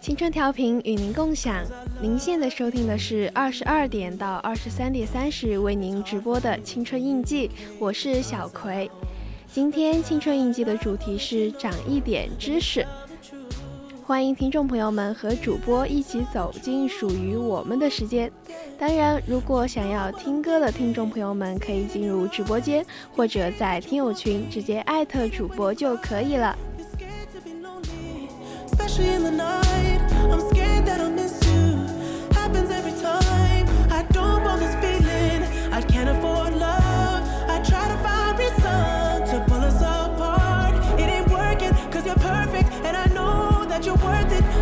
青春调频与您共享，您现在收听的是二十二点到二十三点三十为您直播的青春印记，我是小葵。今天青春印记的主题是长一点知识。欢迎听众朋友们和主播一起走进属于我们的时间。当然，如果想要听歌的听众朋友们，可以进入直播间，或者在听友群直接艾特主播就可以了。我们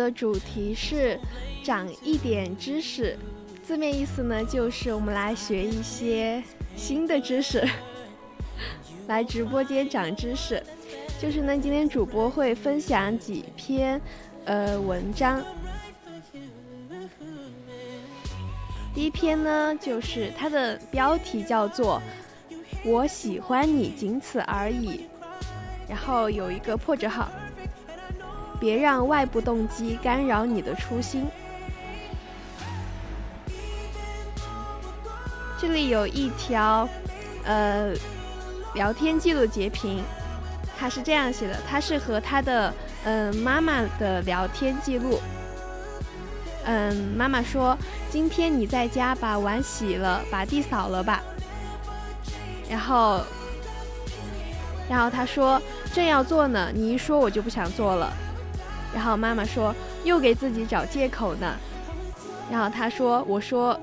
的主题是长一点知识，字面意思呢，就是我们来学一些新的知识，来直播间长知识。就是呢，今天主播会分享几篇呃文章。第一篇呢，就是它的标题叫做“我喜欢你，仅此而已”，然后有一个破折号。别让外部动机干扰你的初心。这里有一条，呃，聊天记录截屏，他是这样写的：他是和他的嗯妈妈的聊天记录。嗯，妈妈说：“今天你在家把碗洗了，把地扫了吧。”然后，然后他说：“正要做呢，你一说我就不想做了。”然后妈妈说又给自己找借口呢，然后他说我说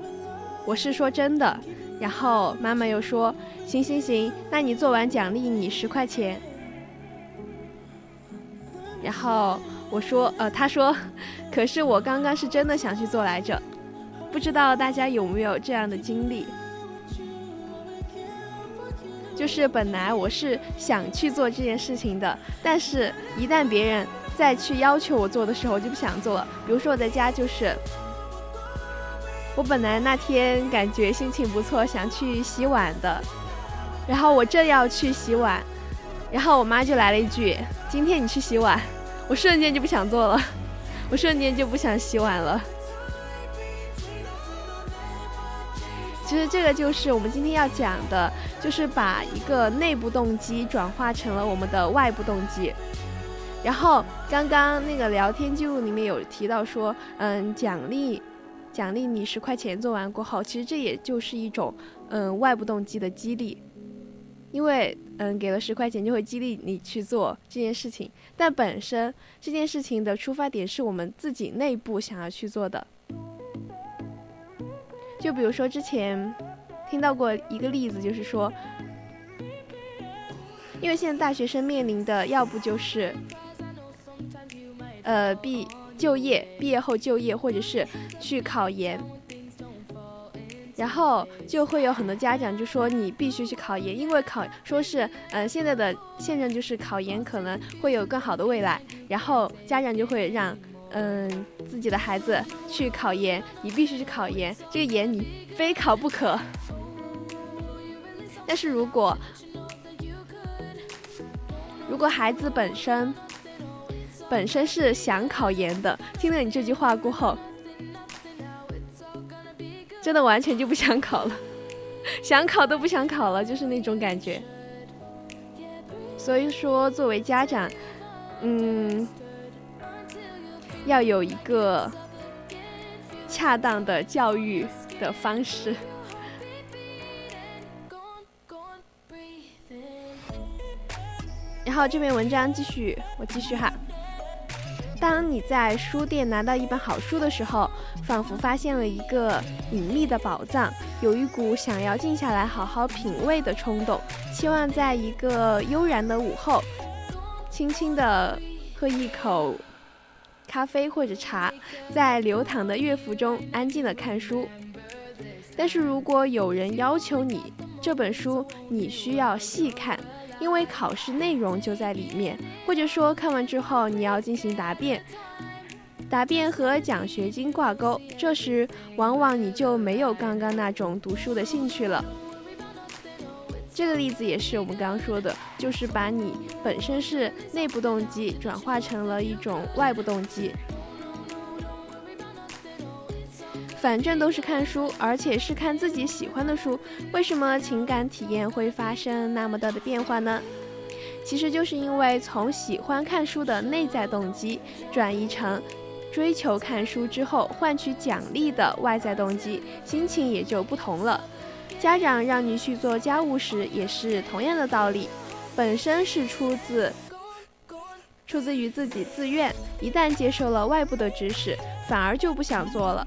我是说真的，然后妈妈又说行行行，那你做完奖励你十块钱。然后我说呃他说，可是我刚刚是真的想去做来着，不知道大家有没有这样的经历？就是本来我是想去做这件事情的，但是一旦别人。再去要求我做的时候，我就不想做了。比如说我在家，就是我本来那天感觉心情不错，想去洗碗的，然后我正要去洗碗，然后我妈就来了一句：“今天你去洗碗。”我瞬间就不想做了，我瞬间就不想洗碗了。其实这个就是我们今天要讲的，就是把一个内部动机转化成了我们的外部动机。然后刚刚那个聊天记录里面有提到说，嗯，奖励奖励你十块钱做完过后，其实这也就是一种嗯外部动机的激励，因为嗯给了十块钱就会激励你去做这件事情，但本身这件事情的出发点是我们自己内部想要去做的。就比如说之前听到过一个例子，就是说，因为现在大学生面临的要不就是。呃，毕就业，毕业后就业，或者是去考研，然后就会有很多家长就说你必须去考研，因为考说是，嗯，现在的现状就是考研可能会有更好的未来，然后家长就会让，嗯，自己的孩子去考研，你必须去考研，这个研你非考不可。但是如果如果孩子本身，本身是想考研的，听了你这句话过后，真的完全就不想考了，想考都不想考了，就是那种感觉。所以说，作为家长，嗯，要有一个恰当的教育的方式。然后这篇文章继续，我继续哈。当你在书店拿到一本好书的时候，仿佛发现了一个隐秘的宝藏，有一股想要静下来好好品味的冲动，期望在一个悠然的午后，轻轻地喝一口咖啡或者茶，在流淌的乐符中安静地看书。但是如果有人要求你这本书，你需要细看。因为考试内容就在里面，或者说看完之后你要进行答辩，答辩和奖学金挂钩，这时往往你就没有刚刚那种读书的兴趣了。这个例子也是我们刚刚说的，就是把你本身是内部动机转化成了一种外部动机。反正都是看书，而且是看自己喜欢的书，为什么情感体验会发生那么大的变化呢？其实就是因为从喜欢看书的内在动机转移成追求看书之后换取奖励的外在动机，心情也就不同了。家长让你去做家务时也是同样的道理，本身是出自出自于自己自愿，一旦接受了外部的指使，反而就不想做了。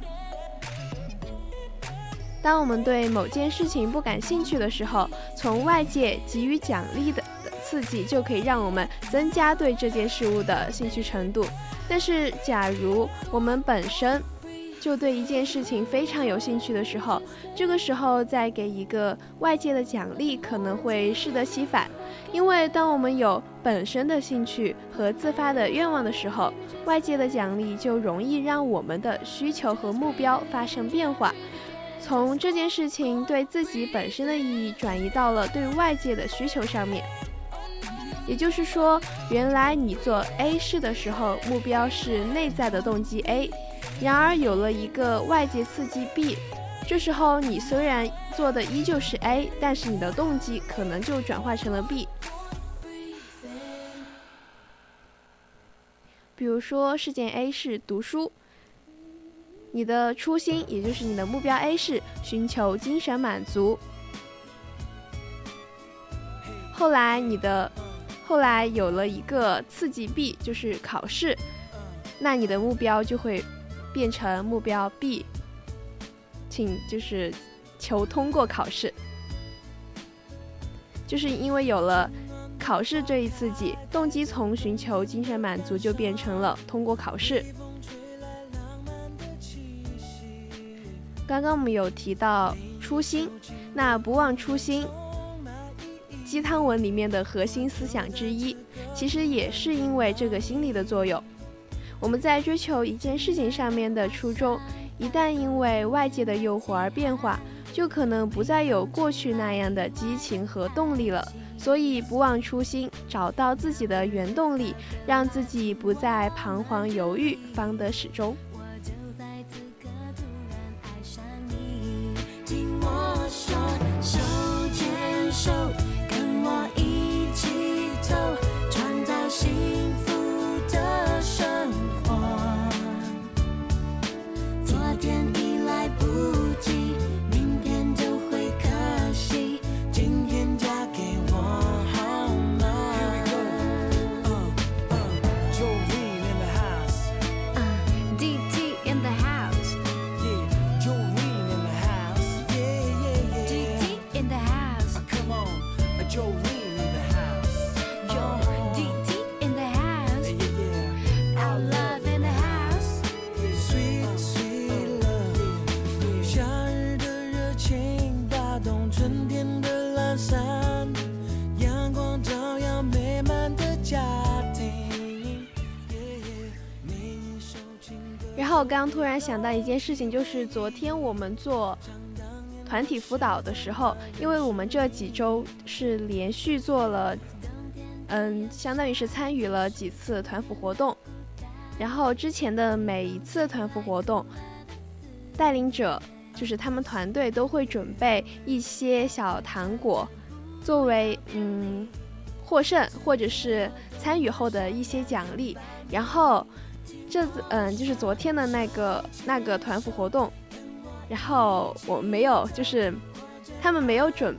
当我们对某件事情不感兴趣的时候，从外界给予奖励的刺激就可以让我们增加对这件事物的兴趣程度。但是，假如我们本身就对一件事情非常有兴趣的时候，这个时候再给一个外界的奖励可能会适得其反。因为当我们有本身的兴趣和自发的愿望的时候，外界的奖励就容易让我们的需求和目标发生变化。从这件事情对自己本身的意义转移到了对外界的需求上面，也就是说，原来你做 A 事的时候，目标是内在的动机 A，然而有了一个外界刺激 B，这时候你虽然做的依旧是 A，但是你的动机可能就转化成了 B。比如说，事件 A 是读书。你的初心，也就是你的目标 A 是寻求精神满足。后来你的后来有了一个刺激 B，就是考试，那你的目标就会变成目标 B，请就是求通过考试。就是因为有了考试这一刺激，动机从寻求精神满足就变成了通过考试。刚刚我们有提到初心，那不忘初心，鸡汤文里面的核心思想之一，其实也是因为这个心理的作用。我们在追求一件事情上面的初衷，一旦因为外界的诱惑而变化，就可能不再有过去那样的激情和动力了。所以不忘初心，找到自己的原动力，让自己不再彷徨犹豫，方得始终。我说手牵手跟我一起走创造幸福的生活。昨天已来不及我刚突然想到一件事情，就是昨天我们做团体辅导的时候，因为我们这几周是连续做了，嗯，相当于是参与了几次团辅活动，然后之前的每一次团辅活动，带领者就是他们团队都会准备一些小糖果，作为嗯获胜或者是参与后的一些奖励，然后。这次嗯，就是昨天的那个那个团服活动，然后我没有，就是他们没有准，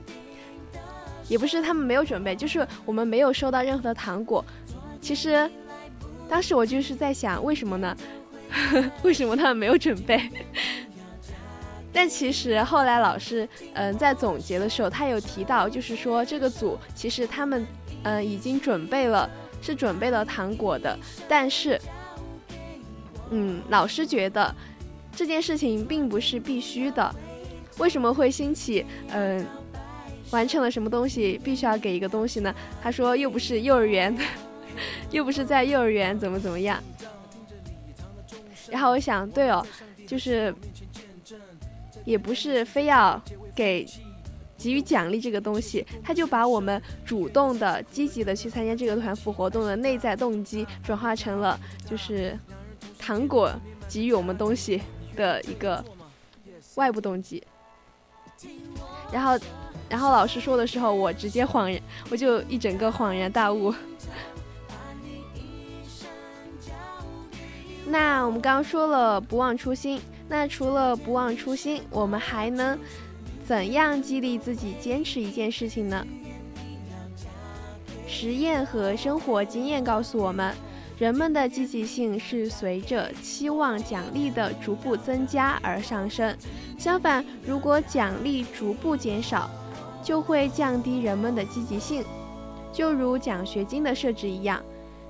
也不是他们没有准备，就是我们没有收到任何的糖果。其实当时我就是在想，为什么呢？为什么他们没有准备？但其实后来老师嗯在总结的时候，他有提到，就是说这个组其实他们嗯已经准备了，是准备了糖果的，但是。嗯，老师觉得这件事情并不是必须的。为什么会兴起？嗯，完成了什么东西必须要给一个东西呢？他说又不是幼儿园，又不是在幼儿园怎么怎么样。然后我想，对哦，就是也不是非要给给予奖励这个东西，他就把我们主动的、积极的去参加这个团辅活动的内在动机转化成了就是。糖果给予我们东西的一个外部动机，然后，然后老师说的时候，我直接恍然，我就一整个恍然大悟。那我们刚刚说了不忘初心，那除了不忘初心，我们还能怎样激励自己坚持一件事情呢？实验和生活经验告诉我们。人们的积极性是随着期望奖励的逐步增加而上升。相反，如果奖励逐步减少，就会降低人们的积极性。就如奖学金的设置一样，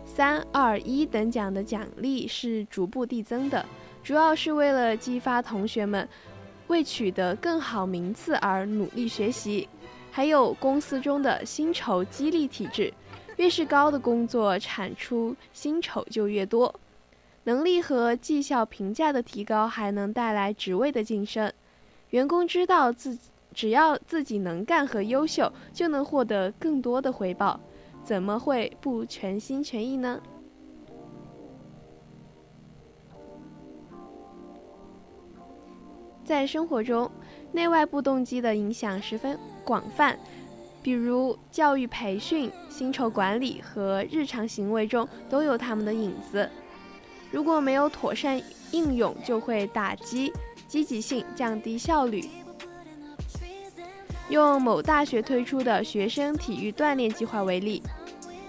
三、二、一等奖的奖励是逐步递增的，主要是为了激发同学们为取得更好名次而努力学习。还有公司中的薪酬激励体制。越是高的工作，产出薪酬就越多。能力和绩效评价的提高，还能带来职位的晋升。员工知道自己只要自己能干和优秀，就能获得更多的回报，怎么会不全心全意呢？在生活中，内外部动机的影响十分广泛。比如教育培训、薪酬管理和日常行为中都有他们的影子。如果没有妥善应用，就会打击积极性，降低效率。用某大学推出的学生体育锻炼计划为例，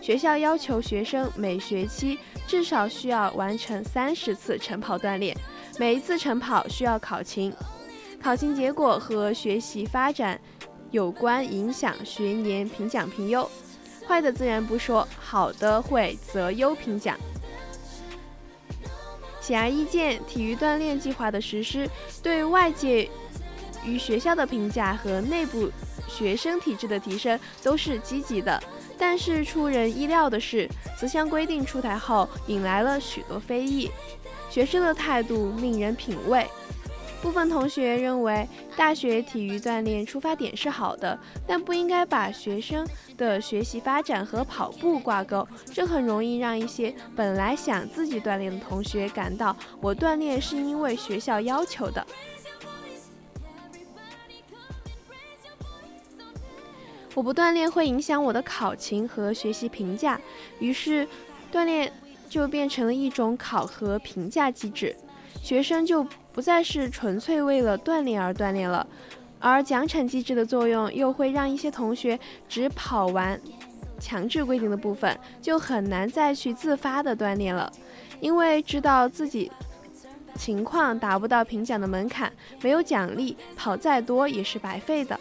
学校要求学生每学期至少需要完成三十次晨跑锻炼，每一次晨跑需要考勤，考勤结果和学习发展。有关影响学年评奖评优，坏的自然不说，好的会择优评奖。显而易见，体育锻炼计划的实施对外界与学校的评价和内部学生体质的提升都是积极的。但是出人意料的是，此项规定出台后引来了许多非议，学生的态度令人品味。部分同学认为，大学体育锻炼出发点是好的，但不应该把学生的学习发展和跑步挂钩，这很容易让一些本来想自己锻炼的同学感到，我锻炼是因为学校要求的。我不锻炼会影响我的考勤和学习评价，于是，锻炼就变成了一种考核评价机制。学生就不再是纯粹为了锻炼而锻炼了，而奖惩机制的作用又会让一些同学只跑完强制规定的部分，就很难再去自发的锻炼了，因为知道自己情况达不到评奖的门槛，没有奖励，跑再多也是白费的。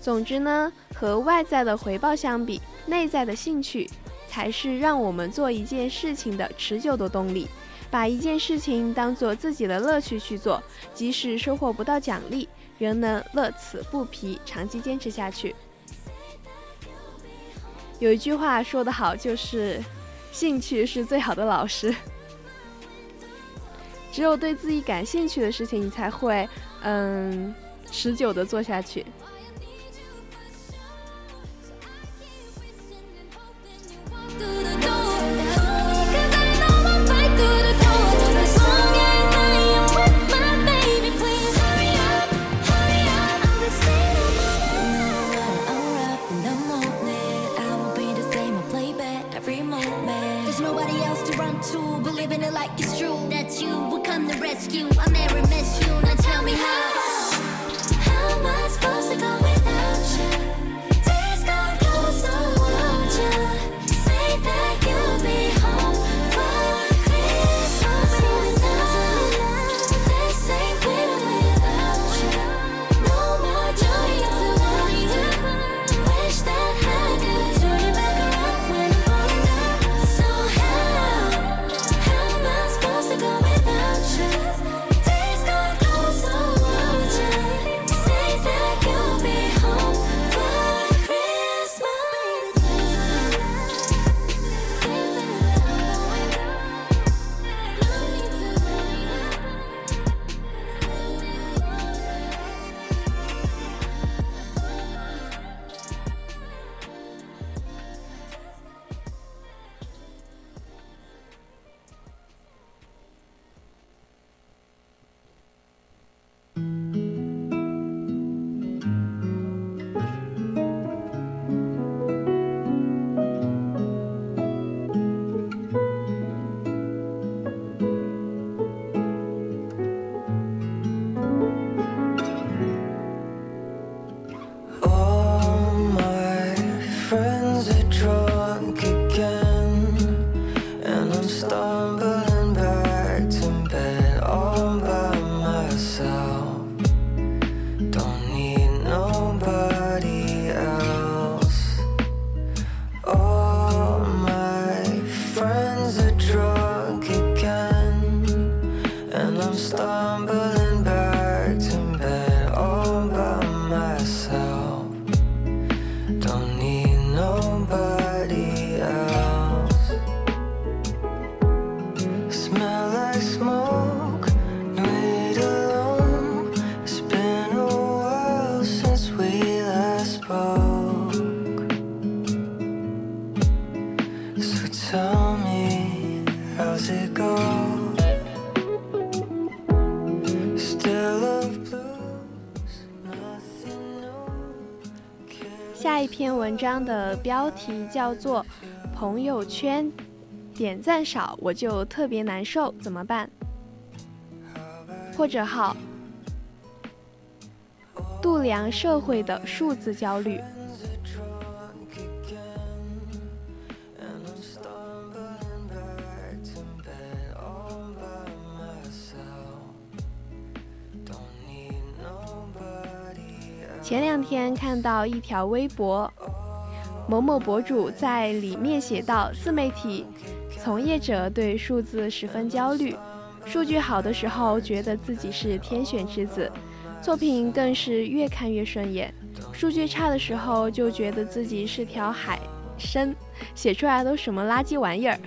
总之呢，和外在的回报相比，内在的兴趣。才是让我们做一件事情的持久的动力。把一件事情当做自己的乐趣去做，即使收获不到奖励，仍能乐此不疲，长期坚持下去。有一句话说得好，就是兴趣是最好的老师。只有对自己感兴趣的事情，你才会嗯持久的做下去。下文章的标题叫做《朋友圈点赞少我就特别难受，怎么办？》或者号度量社会的数字焦虑。前两天看到一条微博，某某博主在里面写道：自媒体从业者对数字十分焦虑，数据好的时候觉得自己是天选之子，作品更是越看越顺眼；数据差的时候就觉得自己是条海参，写出来都什么垃圾玩意儿。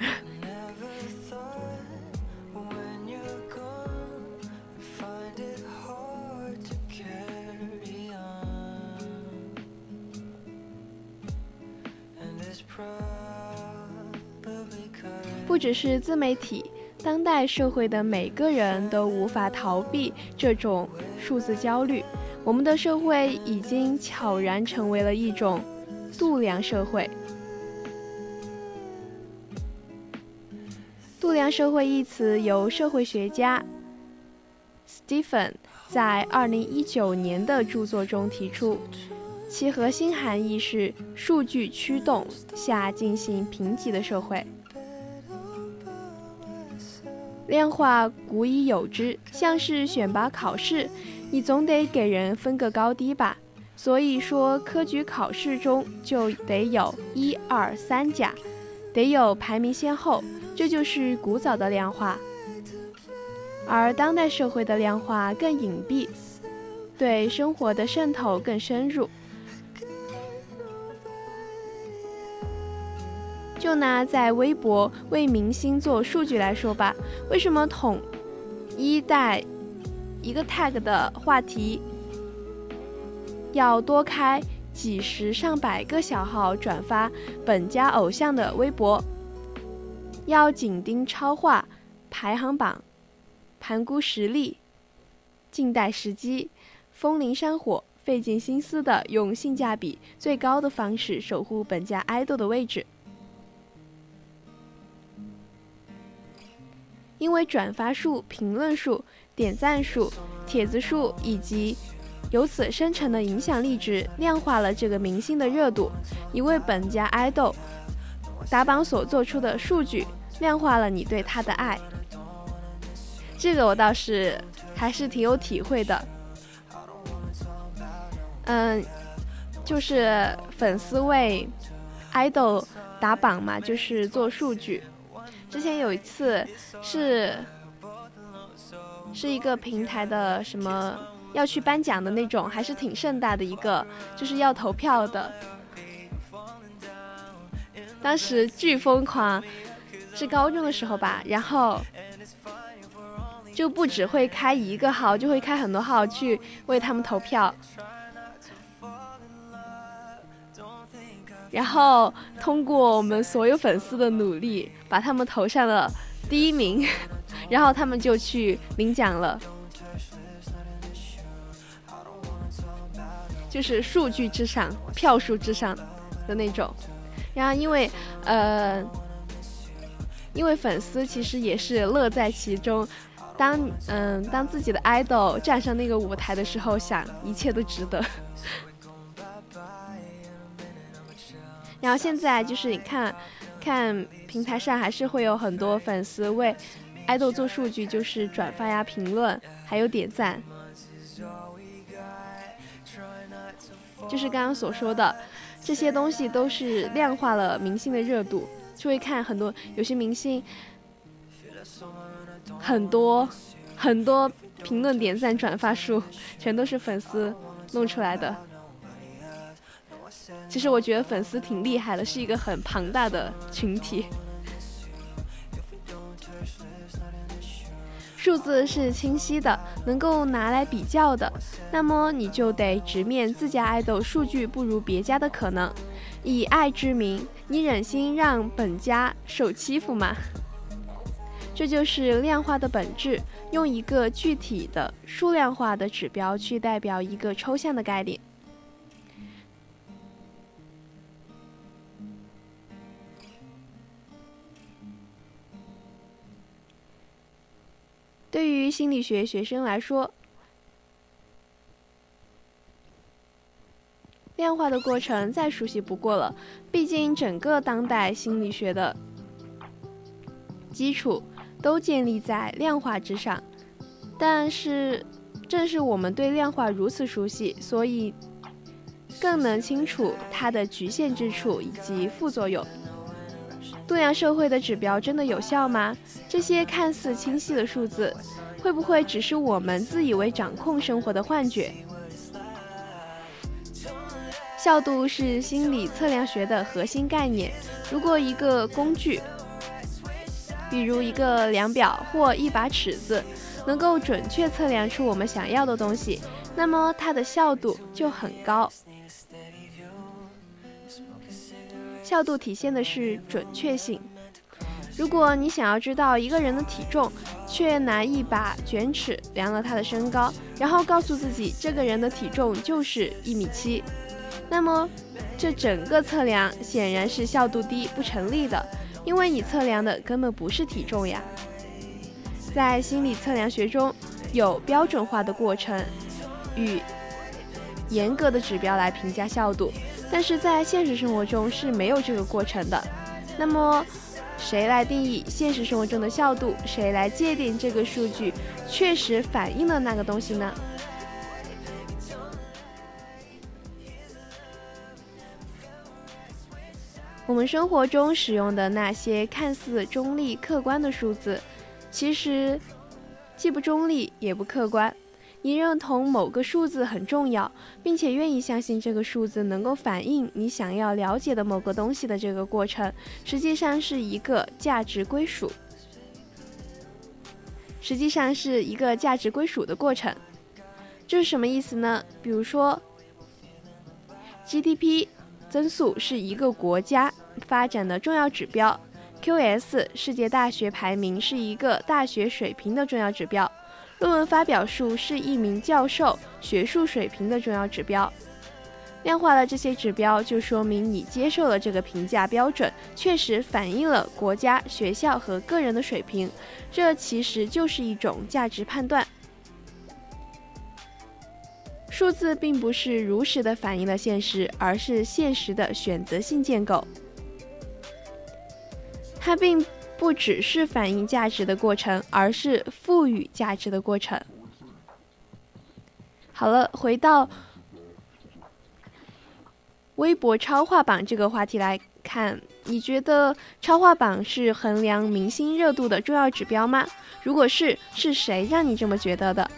只是自媒体，当代社会的每个人都无法逃避这种数字焦虑。我们的社会已经悄然成为了一种度量社会。度量社会一词由社会学家 Stephen 在二零一九年的著作中提出，其核心含义是数据驱动下进行评级的社会。量化古已有之，像是选拔考试，你总得给人分个高低吧。所以说，科举考试中就得有一二三甲，得有排名先后，这就是古早的量化。而当代社会的量化更隐蔽，对生活的渗透更深入。就拿在微博为明星做数据来说吧，为什么统一带一个 tag 的话题要多开几十上百个小号转发本家偶像的微博？要紧盯超话排行榜，盘估实力，静待时机，风林山火，费尽心思的用性价比最高的方式守护本家爱豆的位置。因为转发数、评论数、点赞数、帖子数以及由此生成的影响力值，量化了这个明星的热度，你为本家爱豆打榜所做出的数据。量化了你对他的爱，这个我倒是还是挺有体会的。嗯，就是粉丝为爱豆打榜嘛，就是做数据。之前有一次是是一个平台的什么要去颁奖的那种，还是挺盛大的一个，就是要投票的。当时巨疯狂。是高中的时候吧，然后就不只会开一个号，就会开很多号去为他们投票，然后通过我们所有粉丝的努力，把他们投上了第一名，然后他们就去领奖了，就是数据之上，票数之上的那种，然后因为呃。因为粉丝其实也是乐在其中，当嗯当自己的 idol 站上那个舞台的时候，想一切都值得。然后现在就是你看，看平台上还是会有很多粉丝为 idol 做数据，就是转发呀、评论，还有点赞。就是刚刚所说的这些东西，都是量化了明星的热度。就会看很多，有些明星很多很多评论、点赞、转发数，全都是粉丝弄出来的。其实我觉得粉丝挺厉害的，是一个很庞大的群体。数字是清晰的，能够拿来比较的，那么你就得直面自家爱豆数据不如别家的可能。以爱之名，你忍心让本家受欺负吗？这就是量化的本质，用一个具体的数量化的指标去代表一个抽象的概念。对于心理学学生来说，量化的过程再熟悉不过了，毕竟整个当代心理学的基础都建立在量化之上。但是，正是我们对量化如此熟悉，所以更能清楚它的局限之处以及副作用。度量社会的指标真的有效吗？这些看似清晰的数字，会不会只是我们自以为掌控生活的幻觉？效度是心理测量学的核心概念。如果一个工具，比如一个量表或一把尺子，能够准确测量出我们想要的东西，那么它的效度就很高。效度体现的是准确性。如果你想要知道一个人的体重，却拿一把卷尺量了他的身高，然后告诉自己这个人的体重就是一米七。那么，这整个测量显然是效度低、不成立的，因为你测量的根本不是体重呀。在心理测量学中，有标准化的过程与严格的指标来评价效度，但是在现实生活中是没有这个过程的。那么，谁来定义现实生活中的效度？谁来界定这个数据确实反映了那个东西呢？我们生活中使用的那些看似中立客观的数字，其实既不中立也不客观。你认同某个数字很重要，并且愿意相信这个数字能够反映你想要了解的某个东西的这个过程，实际上是一个价值归属。实际上是一个价值归属的过程。这是什么意思呢？比如说，GDP 增速是一个国家发展的重要指标；QS 世界大学排名是一个大学水平的重要指标。论文发表数是一名教授学术水平的重要指标，量化了这些指标，就说明你接受了这个评价标准，确实反映了国家、学校和个人的水平。这其实就是一种价值判断。数字并不是如实的反映了现实，而是现实的选择性建构。它并。不只是反映价值的过程，而是赋予价值的过程。好了，回到微博超话榜这个话题来看，你觉得超话榜是衡量明星热度的重要指标吗？如果是，是谁让你这么觉得的？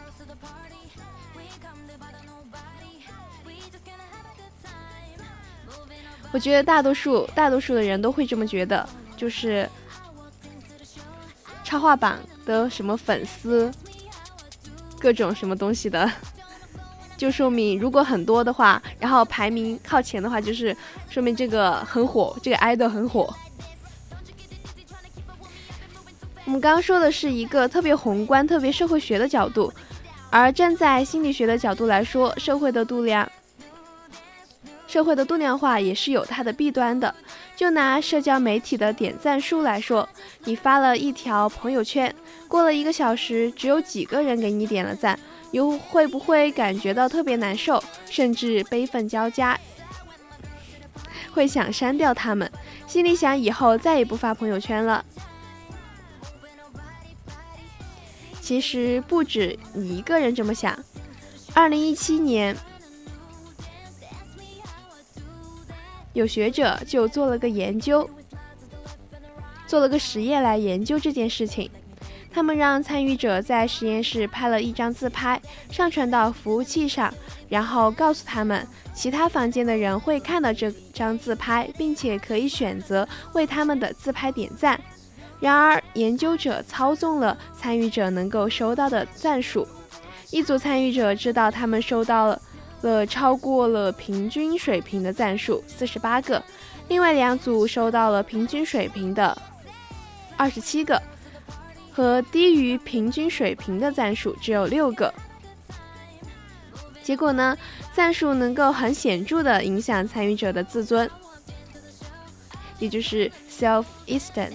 我觉得大多数大多数的人都会这么觉得，就是。插画榜的什么粉丝，各种什么东西的，就说明如果很多的话，然后排名靠前的话，就是说明这个很火，这个 idol 很火。我们刚刚说的是一个特别宏观、特别社会学的角度，而站在心理学的角度来说，社会的度量。社会的度量化也是有它的弊端的。就拿社交媒体的点赞数来说，你发了一条朋友圈，过了一个小时，只有几个人给你点了赞，你会不会感觉到特别难受，甚至悲愤交加，会想删掉他们，心里想以后再也不发朋友圈了？其实不止你一个人这么想。二零一七年。有学者就做了个研究，做了个实验来研究这件事情。他们让参与者在实验室拍了一张自拍，上传到服务器上，然后告诉他们，其他房间的人会看到这张自拍，并且可以选择为他们的自拍点赞。然而，研究者操纵了参与者能够收到的赞数。一组参与者知道他们收到了。了超过了平均水平的赞数四十八个，另外两组收到了平均水平的二十七个，和低于平均水平的赞数只有六个。结果呢，赞数能够很显著的影响参与者的自尊，也就是 self-esteem。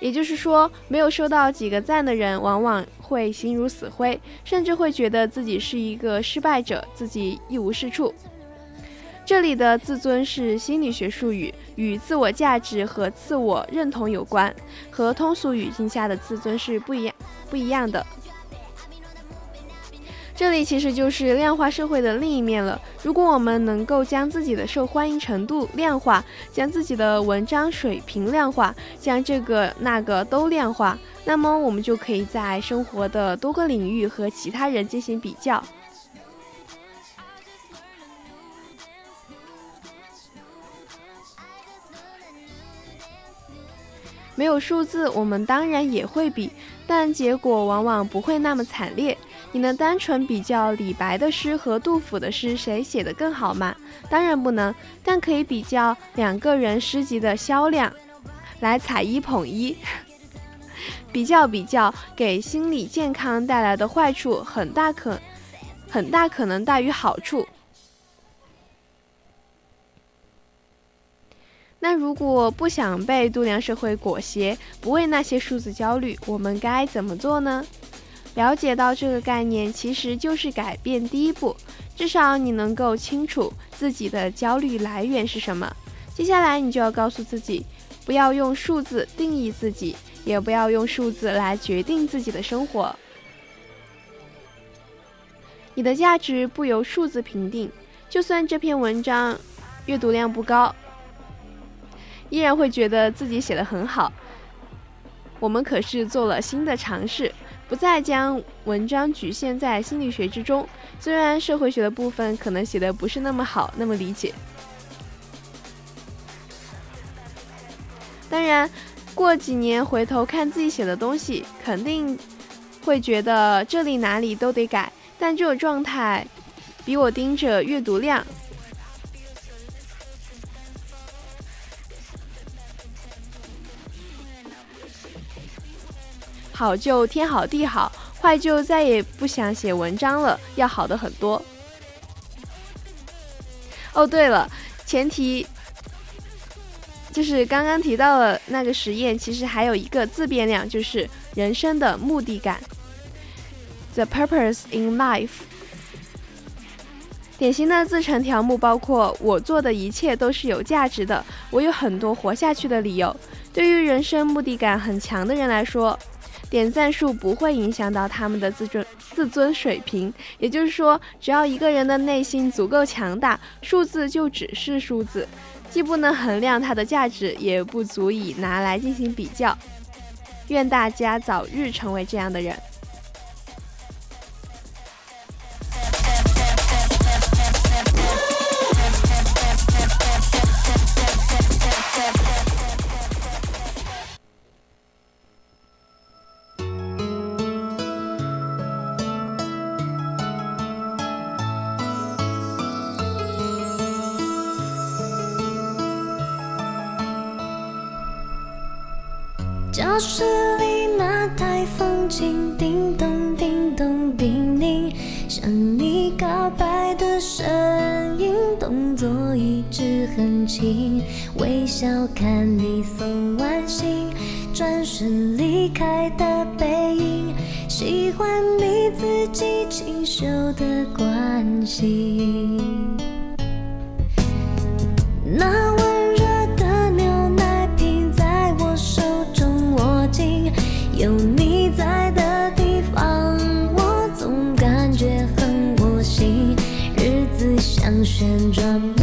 也就是说，没有收到几个赞的人，往往。会心如死灰，甚至会觉得自己是一个失败者，自己一无是处。这里的自尊是心理学术语，与自我价值和自我认同有关，和通俗语境下的自尊是不一样不一样的。这里其实就是量化社会的另一面了。如果我们能够将自己的受欢迎程度量化，将自己的文章水平量化，将这个那个都量化，那么我们就可以在生活的多个领域和其他人进行比较。没有数字，我们当然也会比，但结果往往不会那么惨烈。你能单纯比较李白的诗和杜甫的诗谁写的更好吗？当然不能，但可以比较两个人诗集的销量，来踩一捧一。比较比较，给心理健康带来的坏处很大可，很大可能大于好处。那如果不想被度量社会裹挟，不为那些数字焦虑，我们该怎么做呢？了解到这个概念，其实就是改变第一步。至少你能够清楚自己的焦虑来源是什么。接下来，你就要告诉自己，不要用数字定义自己，也不要用数字来决定自己的生活。你的价值不由数字评定。就算这篇文章阅读量不高，依然会觉得自己写的很好。我们可是做了新的尝试。不再将文章局限在心理学之中。虽然社会学的部分可能写的不是那么好，那么理解。当然，过几年回头看自己写的东西，肯定会觉得这里哪里都得改。但这种状态，比我盯着阅读量。好就天好地好，坏就再也不想写文章了，要好的很多。哦，对了，前提就是刚刚提到了那个实验，其实还有一个自变量，就是人生的目的感，the purpose in life。典型的自成条目包括：我做的一切都是有价值的，我有很多活下去的理由。对于人生目的感很强的人来说。点赞数不会影响到他们的自尊自尊水平，也就是说，只要一个人的内心足够强大，数字就只是数字，既不能衡量它的价值，也不足以拿来进行比较。愿大家早日成为这样的人。表白的声音，动作一直很轻，微笑看你送完信，转身离开的背影，喜欢你自己清秀的关心。那。旋转。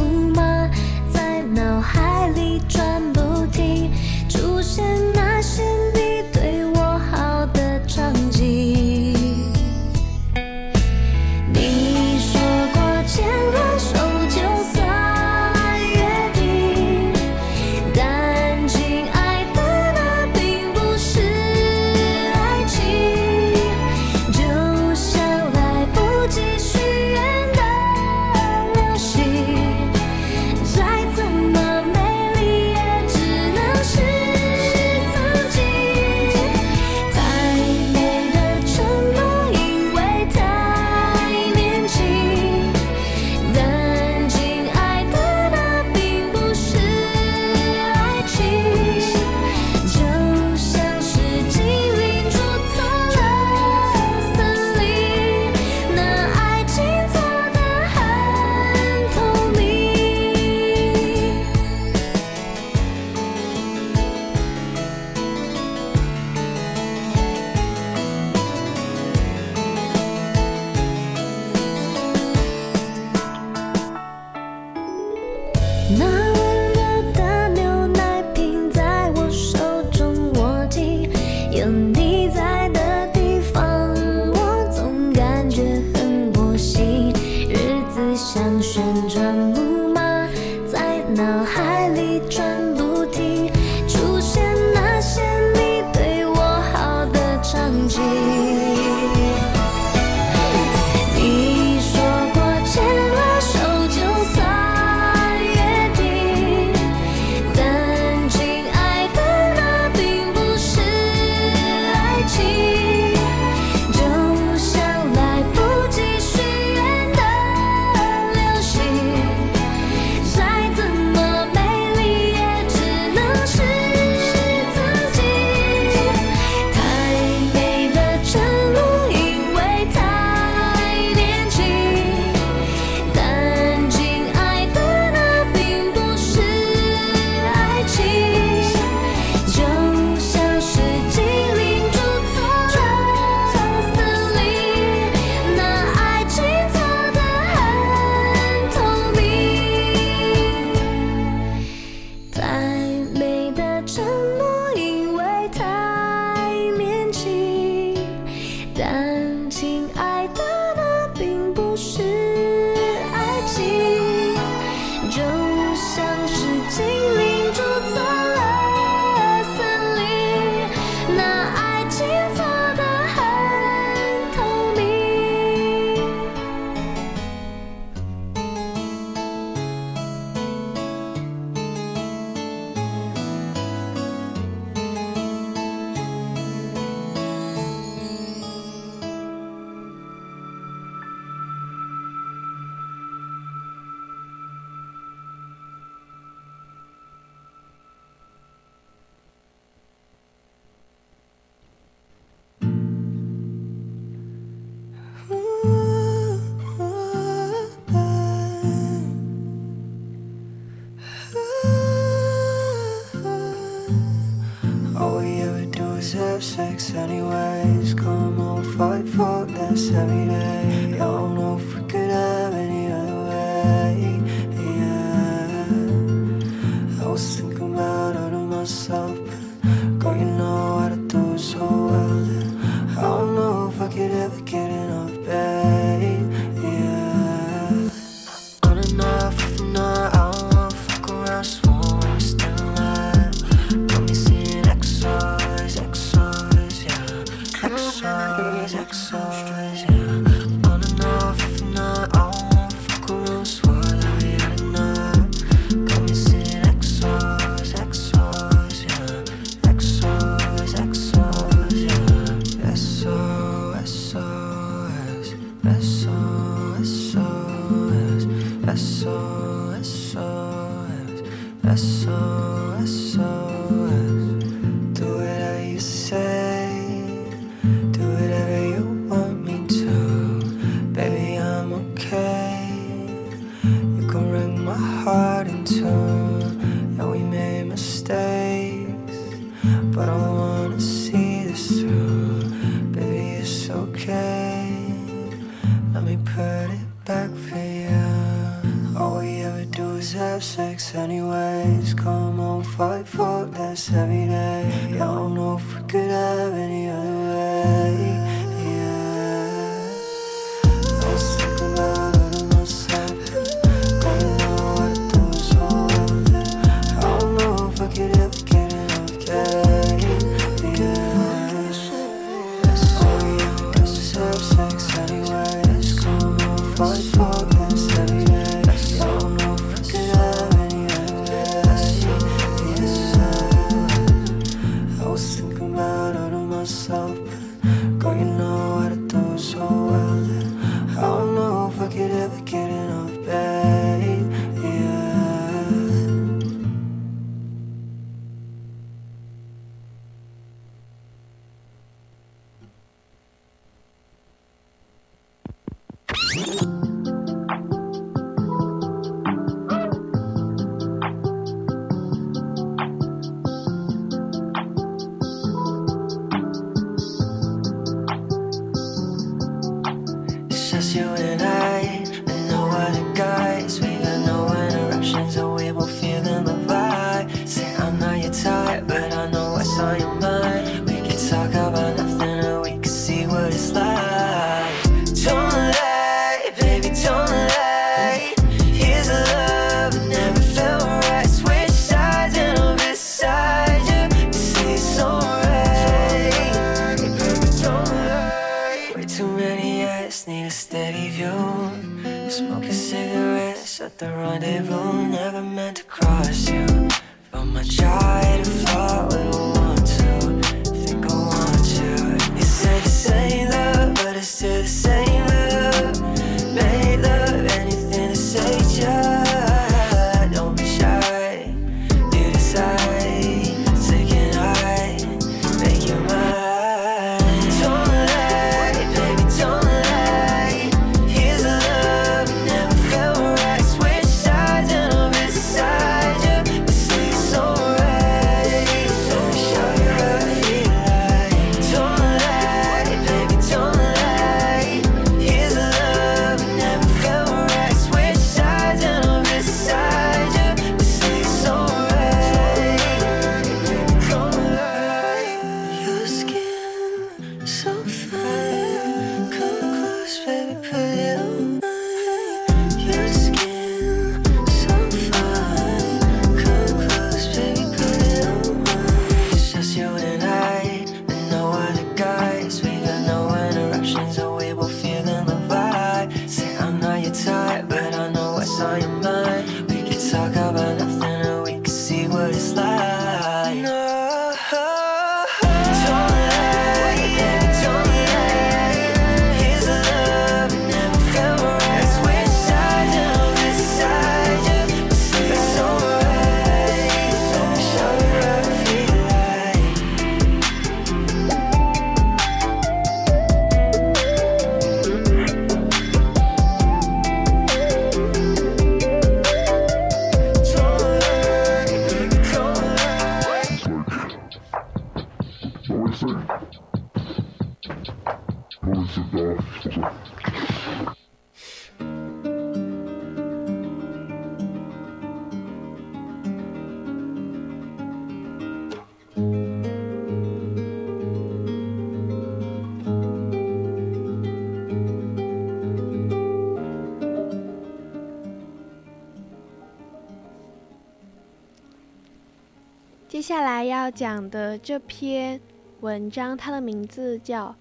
要讲的这篇文章，它的名字叫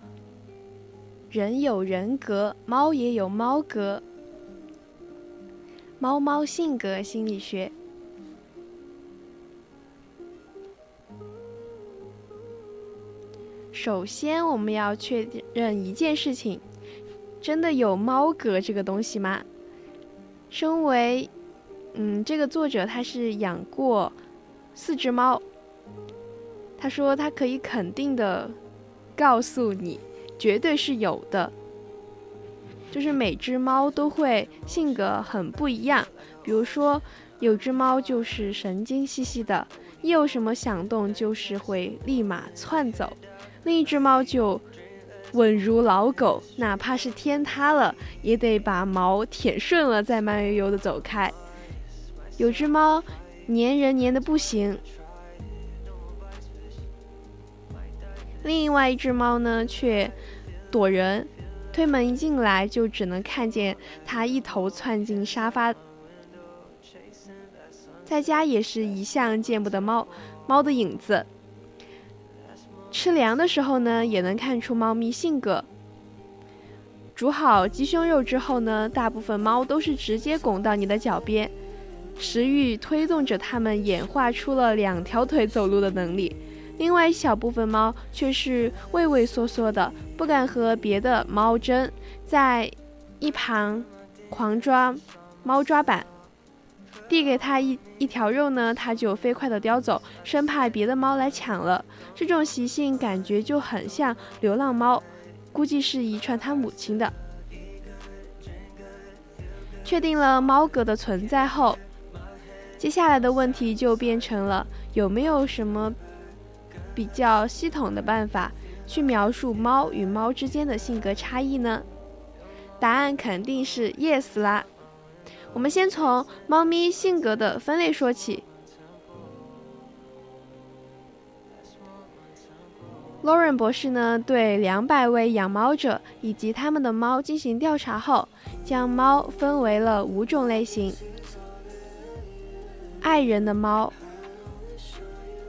《人有人格，猫也有猫格》，猫猫性格心理学。首先，我们要确认一件事情：真的有猫格这个东西吗？身为，嗯，这个作者他是养过。四只猫，他说他可以肯定的告诉你，绝对是有的。就是每只猫都会性格很不一样，比如说有只猫就是神经兮兮的，一有什么响动就是会立马窜走；另一只猫就稳如老狗，哪怕是天塌了也得把毛舔顺了再慢悠悠的走开。有只猫。粘人粘的不行，另外一只猫呢却躲人，推门一进来就只能看见它一头窜进沙发。在家也是一向见不得猫猫的影子。吃粮的时候呢，也能看出猫咪性格。煮好鸡胸肉之后呢，大部分猫都是直接拱到你的脚边。食欲推动着它们演化出了两条腿走路的能力，另外一小部分猫却是畏畏缩缩的，不敢和别的猫争，在一旁狂抓猫抓板，递给它一一条肉呢，它就飞快地叼走，生怕别的猫来抢了。这种习性感觉就很像流浪猫，估计是遗传它母亲的。确定了猫格的存在后。接下来的问题就变成了有没有什么比较系统的办法去描述猫与猫之间的性格差异呢？答案肯定是 yes 啦。我们先从猫咪性格的分类说起。Lauren 博士呢，对两百位养猫者以及他们的猫进行调查后，将猫分为了五种类型。爱人的猫，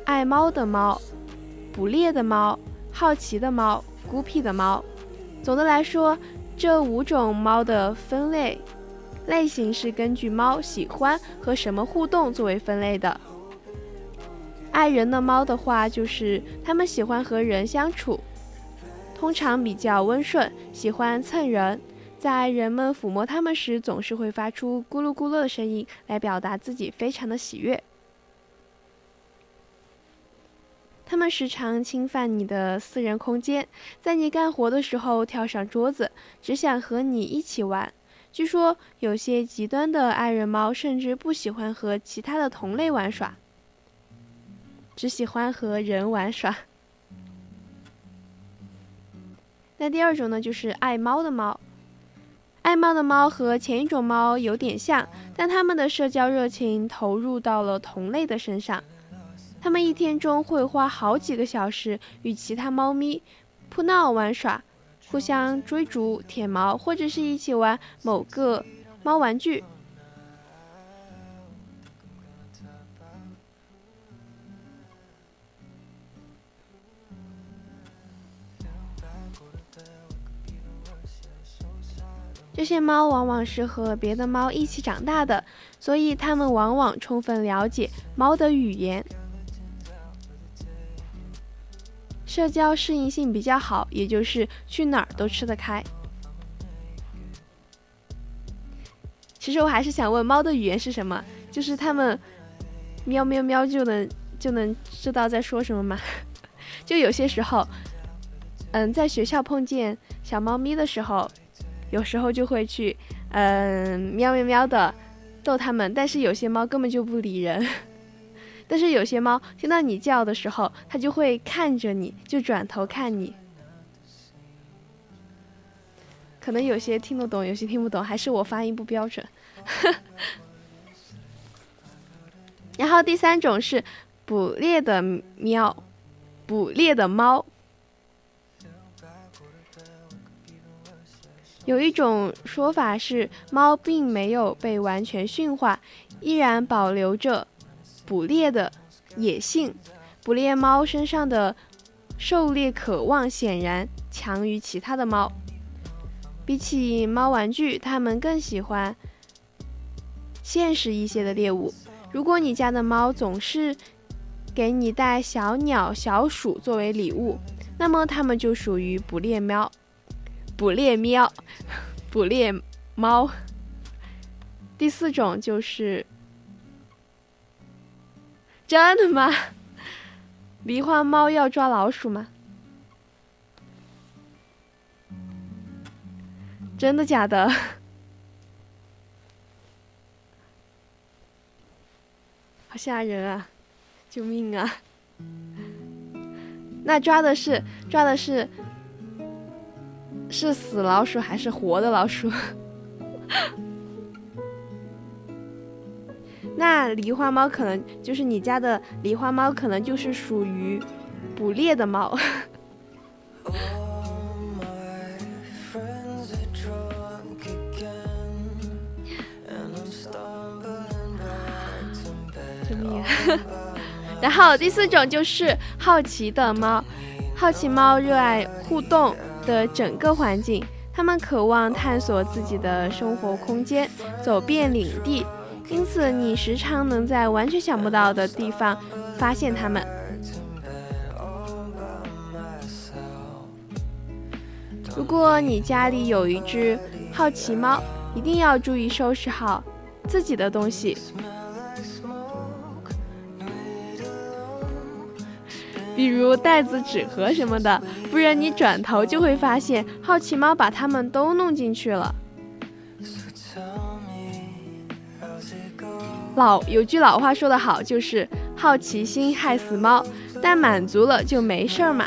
爱猫的猫，捕猎的猫，好奇的猫，孤僻的猫。总的来说，这五种猫的分类类型是根据猫喜欢和什么互动作为分类的。爱人的猫的话，就是它们喜欢和人相处，通常比较温顺，喜欢蹭人。在人们抚摸它们时，总是会发出咕噜咕噜的声音，来表达自己非常的喜悦。它们时常侵犯你的私人空间，在你干活的时候跳上桌子，只想和你一起玩。据说有些极端的爱人猫甚至不喜欢和其他的同类玩耍，只喜欢和人玩耍。那第二种呢，就是爱猫的猫。爱猫的猫和前一种猫有点像，但它们的社交热情投入到了同类的身上。它们一天中会花好几个小时与其他猫咪扑闹玩耍，互相追逐、舔毛，或者是一起玩某个猫玩具。这些猫往往是和别的猫一起长大的，所以它们往往充分了解猫的语言，社交适应性比较好，也就是去哪儿都吃得开。其实我还是想问，猫的语言是什么？就是它们喵喵喵就能就能知道在说什么吗？就有些时候，嗯，在学校碰见小猫咪的时候。有时候就会去，嗯，喵喵喵的逗它们，但是有些猫根本就不理人。但是有些猫听到你叫的时候，它就会看着你，就转头看你。可能有些听得懂，有些听不懂，还是我发音不标准。然后第三种是捕猎的喵，捕猎的猫。有一种说法是，猫并没有被完全驯化，依然保留着捕猎的野性。捕猎猫身上的狩猎渴望显然强于其他的猫。比起猫玩具，它们更喜欢现实一些的猎物。如果你家的猫总是给你带小鸟、小鼠作为礼物，那么它们就属于捕猎喵。捕猎喵，捕猎猫。第四种就是真的吗？狸花猫要抓老鼠吗？真的假的？好吓人啊！救命啊！那抓的是抓的是。是死老鼠还是活的老鼠？那狸花猫可能就是你家的狸花猫，可能就是属于捕猎的猫。然后第四种就是好奇的猫，好奇猫热爱互动。的整个环境，它们渴望探索自己的生活空间，走遍领地，因此你时常能在完全想不到的地方发现它们。如果你家里有一只好奇猫，一定要注意收拾好自己的东西。比如袋子、纸盒什么的，不然你转头就会发现好奇猫把它们都弄进去了。老有句老话说得好，就是好奇心害死猫，但满足了就没事儿嘛。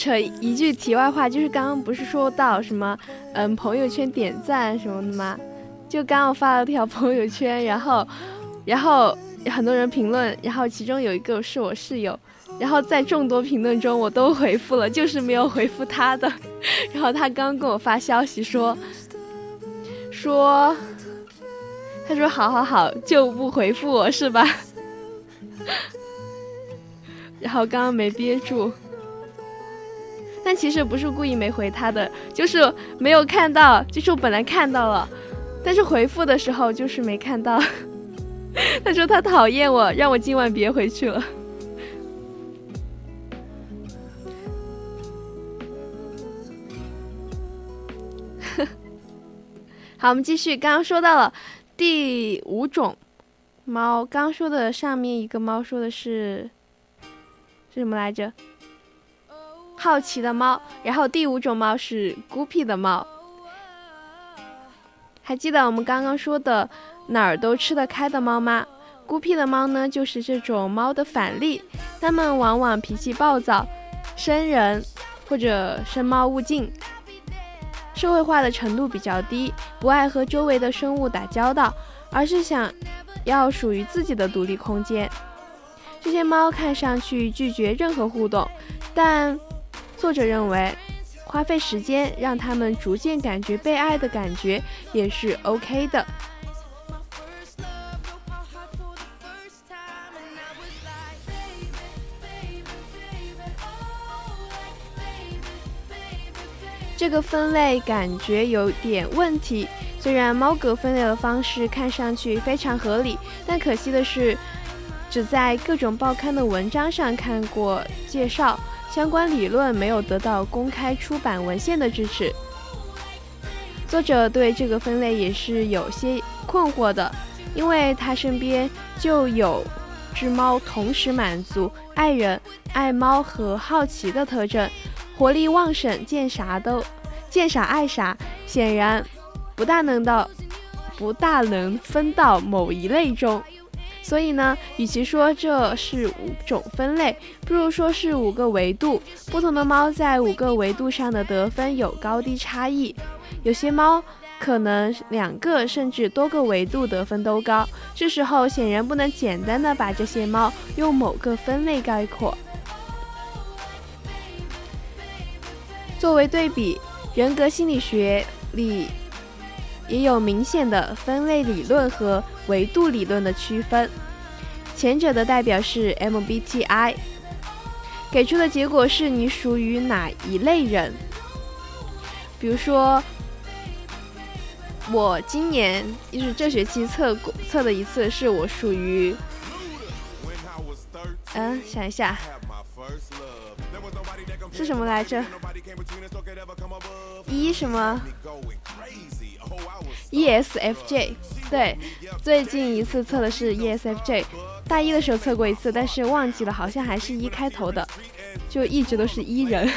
扯一句题外话，就是刚刚不是说到什么，嗯，朋友圈点赞什么的吗？就刚刚发了条朋友圈，然后，然后很多人评论，然后其中有一个是我室友，然后在众多评论中我都回复了，就是没有回复他的。然后他刚刚跟我发消息说，说，他说好好好，就不回复我是吧？然后刚刚没憋住。但其实不是故意没回他的，就是没有看到。就是我本来看到了，但是回复的时候就是没看到。他说他讨厌我，让我今晚别回去了。好，我们继续。刚刚说到了第五种猫，刚刚说的上面一个猫说的是是什么来着？好奇的猫，然后第五种猫是孤僻的猫。还记得我们刚刚说的哪儿都吃得开的猫吗？孤僻的猫呢，就是这种猫的反例，它们往往脾气暴躁，生人或者生猫勿近，社会化的程度比较低，不爱和周围的生物打交道，而是想要属于自己的独立空间。这些猫看上去拒绝任何互动，但。作者认为，花费时间让他们逐渐感觉被爱的感觉也是 OK 的。这个分类感觉有点问题。虽然猫格分类的方式看上去非常合理，但可惜的是，只在各种报刊的文章上看过介绍。相关理论没有得到公开出版文献的支持，作者对这个分类也是有些困惑的，因为他身边就有只猫同时满足爱人、爱猫和好奇的特征，活力旺盛，见啥都见啥爱啥，显然不大能到不大能分到某一类中。所以呢，与其说这是五种分类，不如说是五个维度。不同的猫在五个维度上的得分有高低差异。有些猫可能两个甚至多个维度得分都高。这时候显然不能简单的把这些猫用某个分类概括。作为对比，人格心理学里也有明显的分类理论和维度理论的区分。前者的代表是 MBTI，给出的结果是你属于哪一类人。比如说，我今年就是这学期测过测的一次，是我属于，嗯，想一下，是什么来着？一什么？ESFJ，对，最近一次测的是 ESFJ。大一的时候测过一次，但是忘记了，好像还是一开头的，就一直都是一人。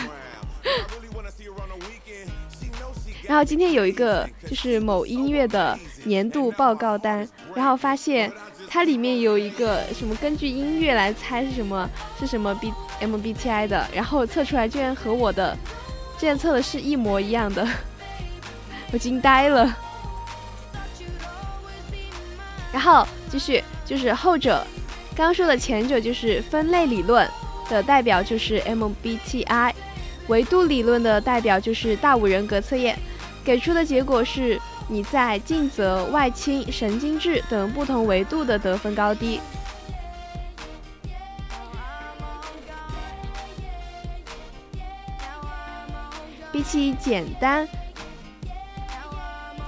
然后今天有一个就是某音乐的年度报告单，然后发现它里面有一个什么根据音乐来猜是什么是什么 B M B T I 的，然后测出来居然和我的之前测的是一模一样的，我惊呆了。然后继续就是后者。刚刚说的前者就是分类理论的代表，就是 MBTI；维度理论的代表就是大五人格测验，给出的结果是你在尽责、外倾、神经质等不同维度的得分高低。比起简单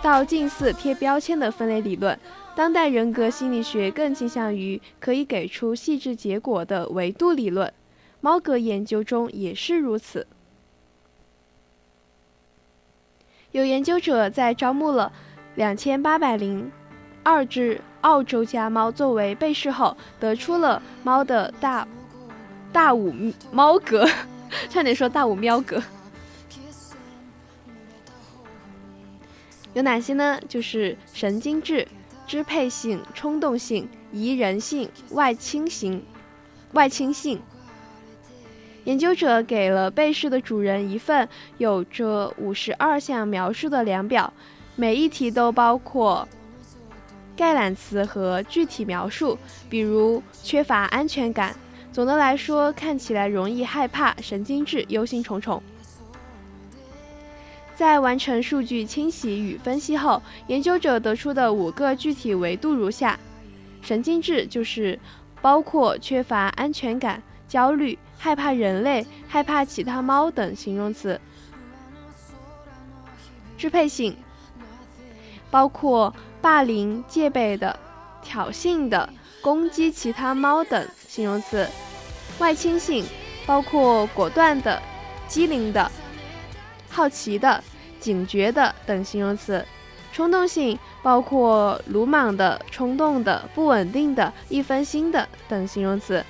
到近似贴标签的分类理论。当代人格心理学更倾向于可以给出细致结果的维度理论，猫格研究中也是如此。有研究者在招募了两千八百零二只澳洲家猫作为被试后，得出了猫的大大五猫格，差点说大五喵格。有哪些呢？就是神经质。支配性、冲动性、宜人性、外倾型、外倾性。研究者给了被试的主人一份有着五十二项描述的量表，每一题都包括概览词和具体描述，比如缺乏安全感。总的来说，看起来容易害怕、神经质、忧心忡忡。在完成数据清洗与分析后，研究者得出的五个具体维度如下：神经质就是包括缺乏安全感、焦虑、害怕人类、害怕其他猫等形容词；支配性包括霸凌、戒备的、挑衅的、攻击其他猫等形容词；外倾性包括果断的、机灵的。好奇的、警觉的等形容词，冲动性包括鲁莽的、冲动的、不稳定的、一分心的等形容词，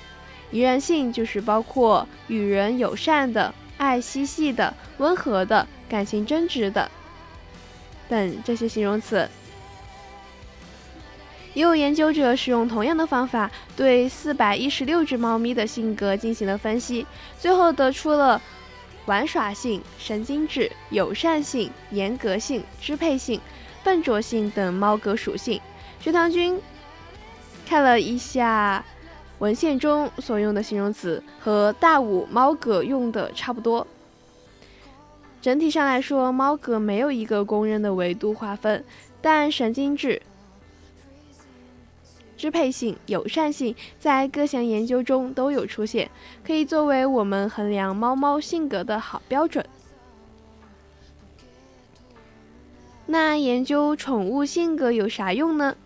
宜人性就是包括与人友善的、爱嬉戏的、温和的、感情真挚的等这些形容词。也有研究者使用同样的方法，对四百一十六只猫咪的性格进行了分析，最后得出了玩耍性、神经质、友善性、严格性、支配性、笨拙性等猫格属性。学堂君看了一下文献中所用的形容词，和大五猫格用的差不多。整体上来说，猫格没有一个公认的维度划分，但神经质。支配性、友善性在各项研究中都有出现，可以作为我们衡量猫猫性格的好标准。那研究宠物性格有啥用呢？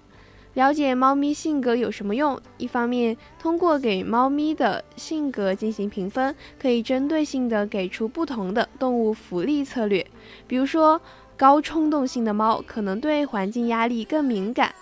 了解猫咪性格有什么用？一方面，通过给猫咪的性格进行评分，可以针对性的给出不同的动物福利策略。比如说，高冲动性的猫可能对环境压力更敏感。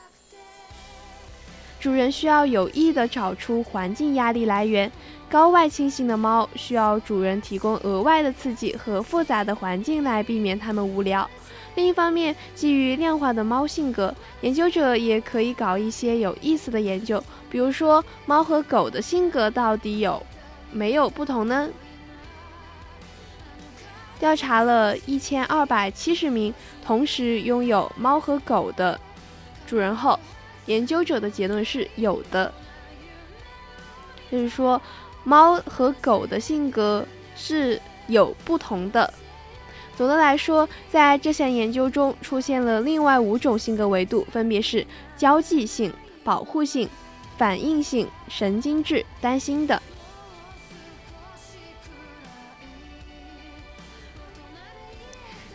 主人需要有意的找出环境压力来源，高外倾性的猫需要主人提供额外的刺激和复杂的环境来避免它们无聊。另一方面，基于量化的猫性格，研究者也可以搞一些有意思的研究，比如说猫和狗的性格到底有没有不同呢？调查了一千二百七十名同时拥有猫和狗的主人后。研究者的结论是有的，就是说，猫和狗的性格是有不同的。总的来说，在这项研究中出现了另外五种性格维度，分别是交际性、保护性、反应性、神经质、担心的。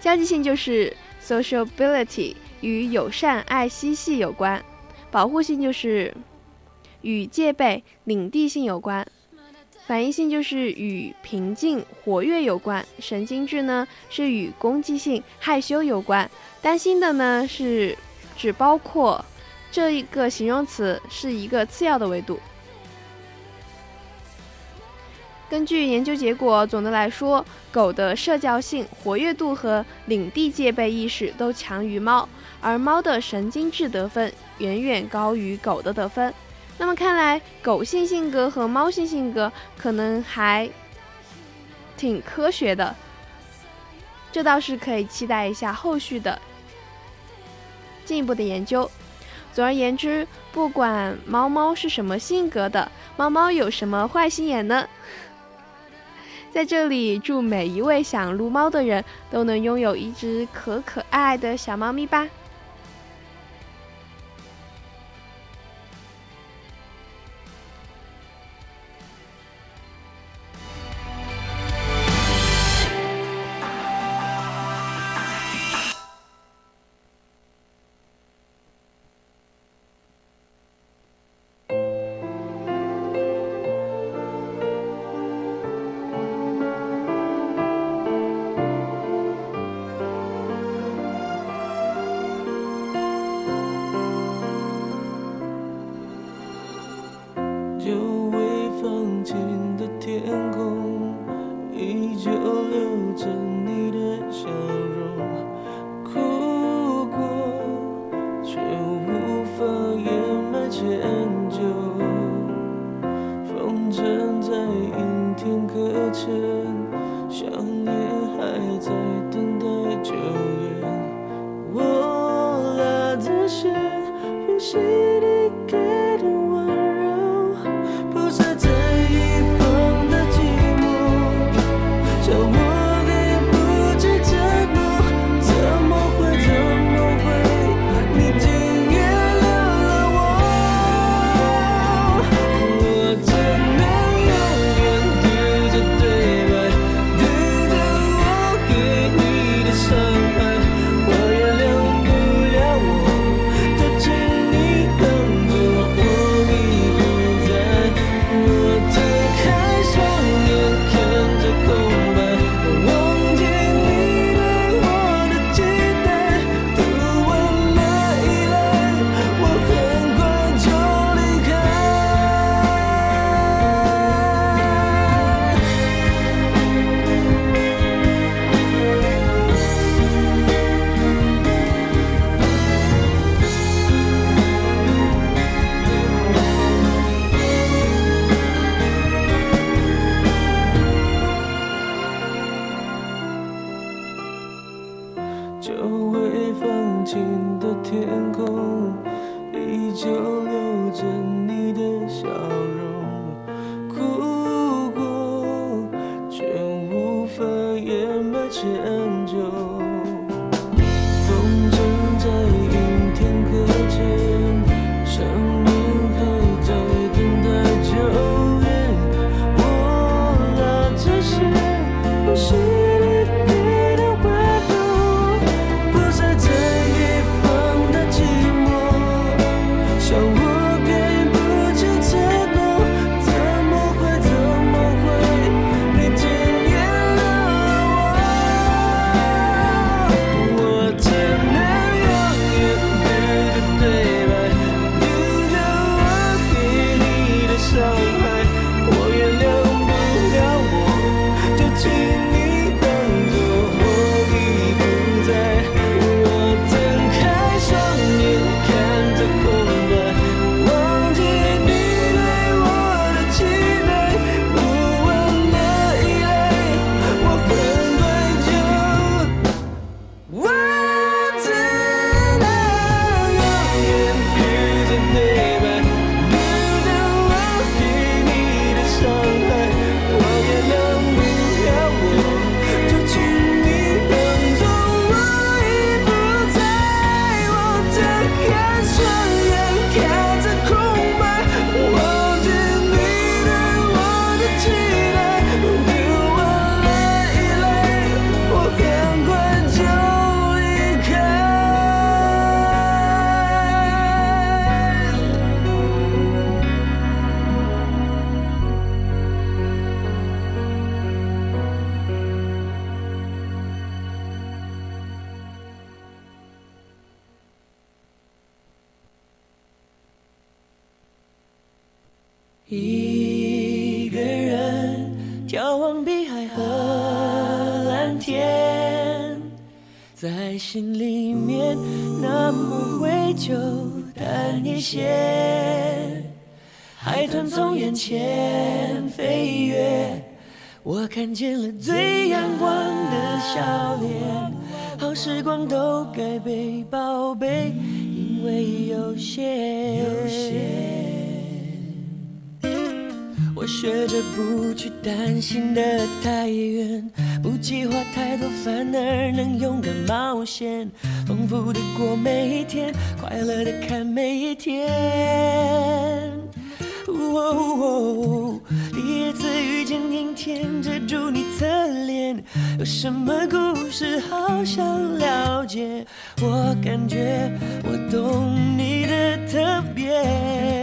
交际性就是 sociability，与友善、爱嬉戏有关。保护性就是与戒备、领地性有关；反应性就是与平静、活跃有关；神经质呢是与攻击性、害羞有关；担心的呢是只包括这一个形容词是一个次要的维度。根据研究结果，总的来说，狗的社交性、活跃度和领地戒备意识都强于猫，而猫的神经质得分远远高于狗的得分。那么看来，狗性性格和猫性性格可能还挺科学的，这倒是可以期待一下后续的进一步的研究。总而言之，不管猫猫是什么性格的，猫猫有什么坏心眼呢？在这里，祝每一位想撸猫的人都能拥有一只可可爱爱的小猫咪吧。迁就担心的太远，不计划太多，反而能勇敢冒险，丰富的过每一天，快乐的看每一天。哦，第一次遇见阴天，遮住你侧脸，有什么故事好想了解？我感觉我懂你的特别。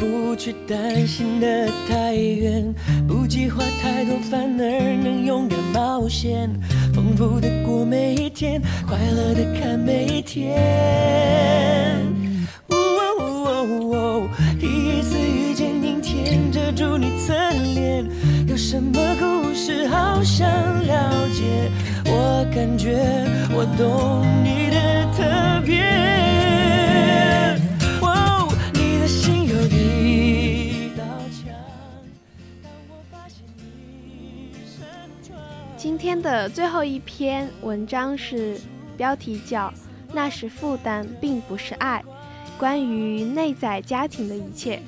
不去担心的太远，不计划太多，反而能勇敢冒险，丰富的过每一天，快乐的看每一天。第一次遇见阴天，遮住你侧脸，有什么故事好想了解？我感觉我懂你的特别。天的最后一篇文章是标题叫《那是负担，并不是爱》，关于内在家庭的一切。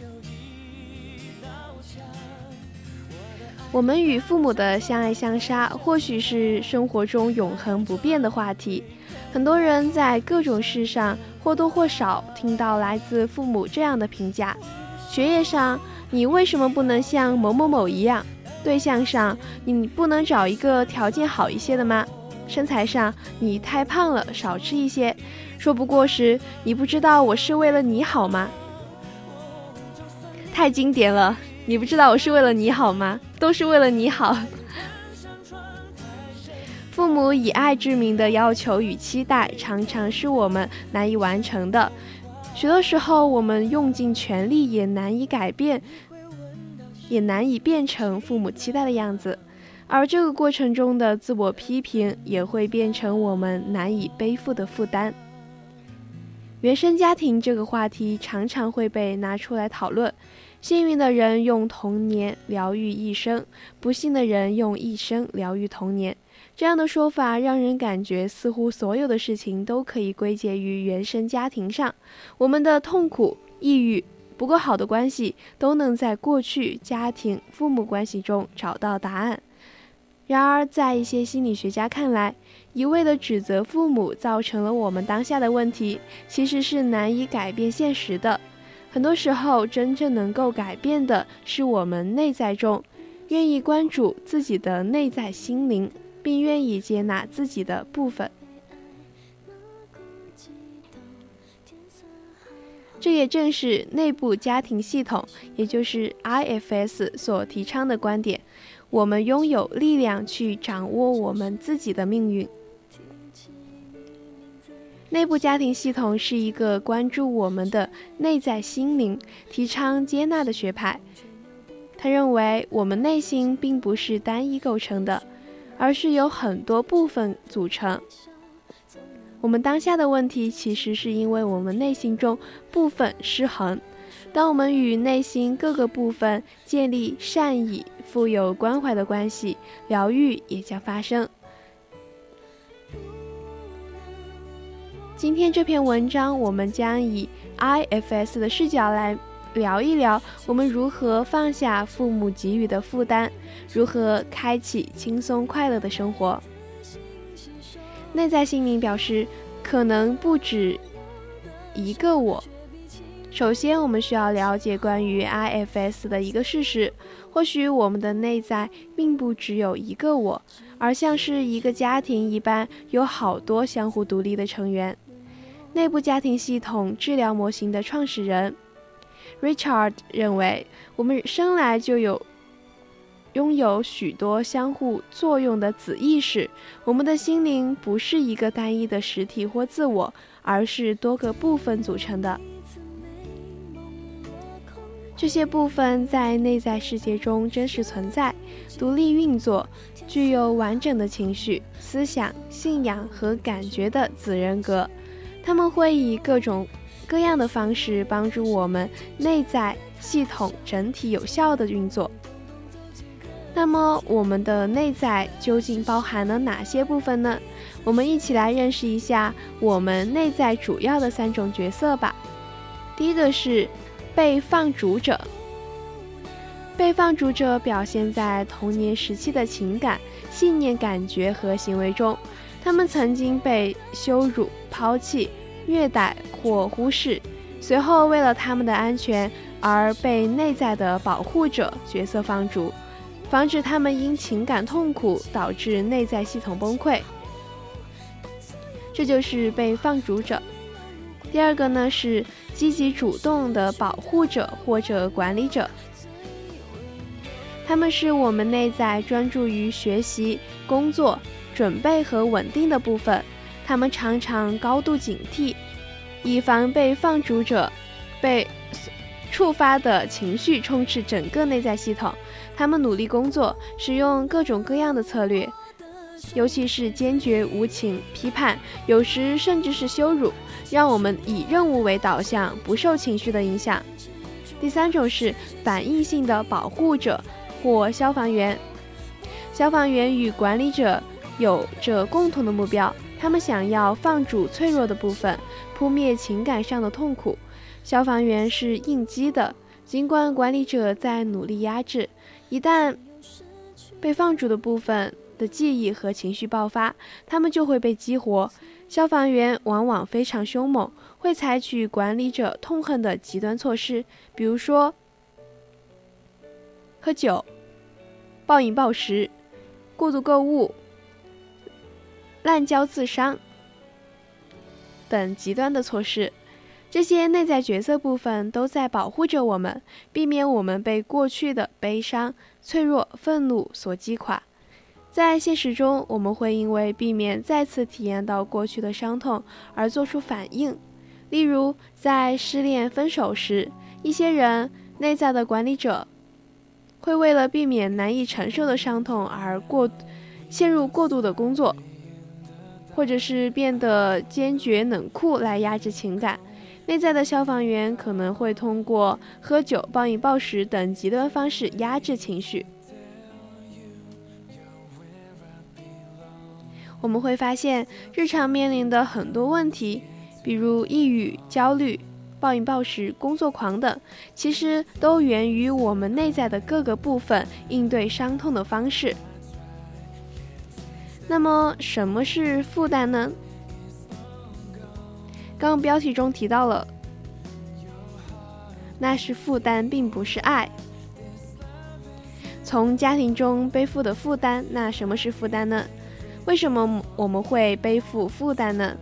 我们与父母的相爱相杀，或许是生活中永恒不变的话题。很多人在各种事上或多或少听到来自父母这样的评价：学业上，你为什么不能像某某某一样？对象上，你不能找一个条件好一些的吗？身材上，你太胖了，少吃一些。说不过时，你不知道我是为了你好吗？太经典了，你不知道我是为了你好吗？都是为了你好。父母以爱之名的要求与期待，常常是我们难以完成的。许多时候，我们用尽全力也难以改变。也难以变成父母期待的样子，而这个过程中的自我批评也会变成我们难以背负的负担。原生家庭这个话题常常会被拿出来讨论，幸运的人用童年疗愈一生，不幸的人用一生疗愈童年。这样的说法让人感觉似乎所有的事情都可以归结于原生家庭上，我们的痛苦、抑郁。不够好的关系都能在过去家庭父母关系中找到答案。然而，在一些心理学家看来，一味的指责父母造成了我们当下的问题，其实是难以改变现实的。很多时候，真正能够改变的是我们内在中愿意关注自己的内在心灵，并愿意接纳自己的部分。这也正是内部家庭系统，也就是 IFS 所提倡的观点。我们拥有力量去掌握我们自己的命运。内部家庭系统是一个关注我们的内在心灵、提倡接纳的学派。他认为，我们内心并不是单一构成的，而是由很多部分组成。我们当下的问题，其实是因为我们内心中部分失衡。当我们与内心各个部分建立善意、富有关怀的关系，疗愈也将发生。今天这篇文章，我们将以 IFS 的视角来聊一聊，我们如何放下父母给予的负担，如何开启轻松快乐的生活。内在心灵表示，可能不止一个我。首先，我们需要了解关于 IFS 的一个事实：或许我们的内在并不只有一个我，而像是一个家庭一般，有好多相互独立的成员。内部家庭系统治疗模型的创始人 Richard 认为，我们生来就有拥有许多相互作用的子意识。我们的心灵不是一个单一的实体或自我，而是多个部分组成的。这些部分在内在世界中真实存在，独立运作，具有完整的情绪、思想、信仰和感觉的子人格。他们会以各种各样的方式帮助我们内在系统整体有效的运作。那么，我们的内在究竟包含了哪些部分呢？我们一起来认识一下我们内在主要的三种角色吧。第一个是被放逐者。被放逐者表现在童年时期的情感、信念、感觉和行为中。他们曾经被羞辱、抛弃、虐待或忽视，随后为了他们的安全而被内在的保护者角色放逐，防止他们因情感痛苦导致内在系统崩溃。这就是被放逐者。第二个呢是积极主动的保护者或者管理者，他们是我们内在专注于学习、工作。准备和稳定的部分，他们常常高度警惕，以防被放逐者被触发的情绪充斥整个内在系统。他们努力工作，使用各种各样的策略，尤其是坚决、无情、批判，有时甚至是羞辱，让我们以任务为导向，不受情绪的影响。第三种是反应性的保护者或消防员，消防员与管理者。有着共同的目标，他们想要放逐脆弱的部分，扑灭情感上的痛苦。消防员是应激的，尽管管理者在努力压制。一旦被放逐的部分的记忆和情绪爆发，他们就会被激活。消防员往往非常凶猛，会采取管理者痛恨的极端措施，比如说喝酒、暴饮暴食、过度购物。滥交、自伤等极端的措施，这些内在角色部分都在保护着我们，避免我们被过去的悲伤、脆弱、愤怒所击垮。在现实中，我们会因为避免再次体验到过去的伤痛而做出反应，例如在失恋、分手时，一些人内在的管理者会为了避免难以承受的伤痛而过陷入过度的工作。或者是变得坚决冷酷来压制情感，内在的消防员可能会通过喝酒、暴饮暴食等极端方式压制情绪。我们会发现，日常面临的很多问题，比如抑郁、焦虑、暴饮暴食、工作狂等，其实都源于我们内在的各个部分应对伤痛的方式。那么什么是负担呢？刚刚标题中提到了，那是负担，并不是爱。从家庭中背负的负担，那什么是负担呢？为什么我们会背负负担呢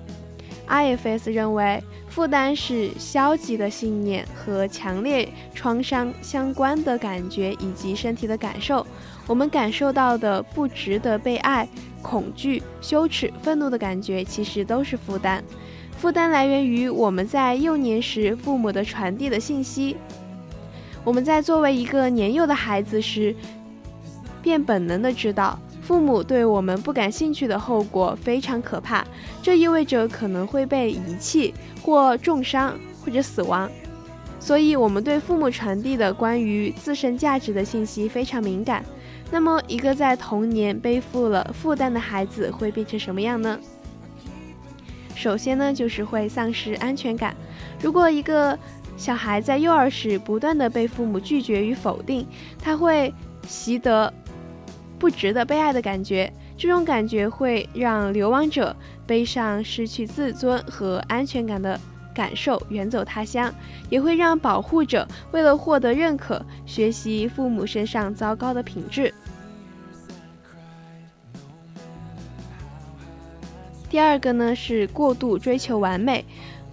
？IFS 认为，负担是消极的信念和强烈创伤相关的感觉以及身体的感受。我们感受到的不值得被爱。恐惧、羞耻、愤怒的感觉，其实都是负担。负担来源于我们在幼年时父母的传递的信息。我们在作为一个年幼的孩子时，便本能的知道，父母对我们不感兴趣的后果非常可怕。这意味着可能会被遗弃，或重伤，或者死亡。所以，我们对父母传递的关于自身价值的信息非常敏感。那么，一个在童年背负了负担的孩子会变成什么样呢？首先呢，就是会丧失安全感。如果一个小孩在幼儿时不断的被父母拒绝与否定，他会习得不值得被爱的感觉。这种感觉会让流亡者背上失去自尊和安全感的感受，远走他乡；也会让保护者为了获得认可，学习父母身上糟糕的品质。第二个呢是过度追求完美。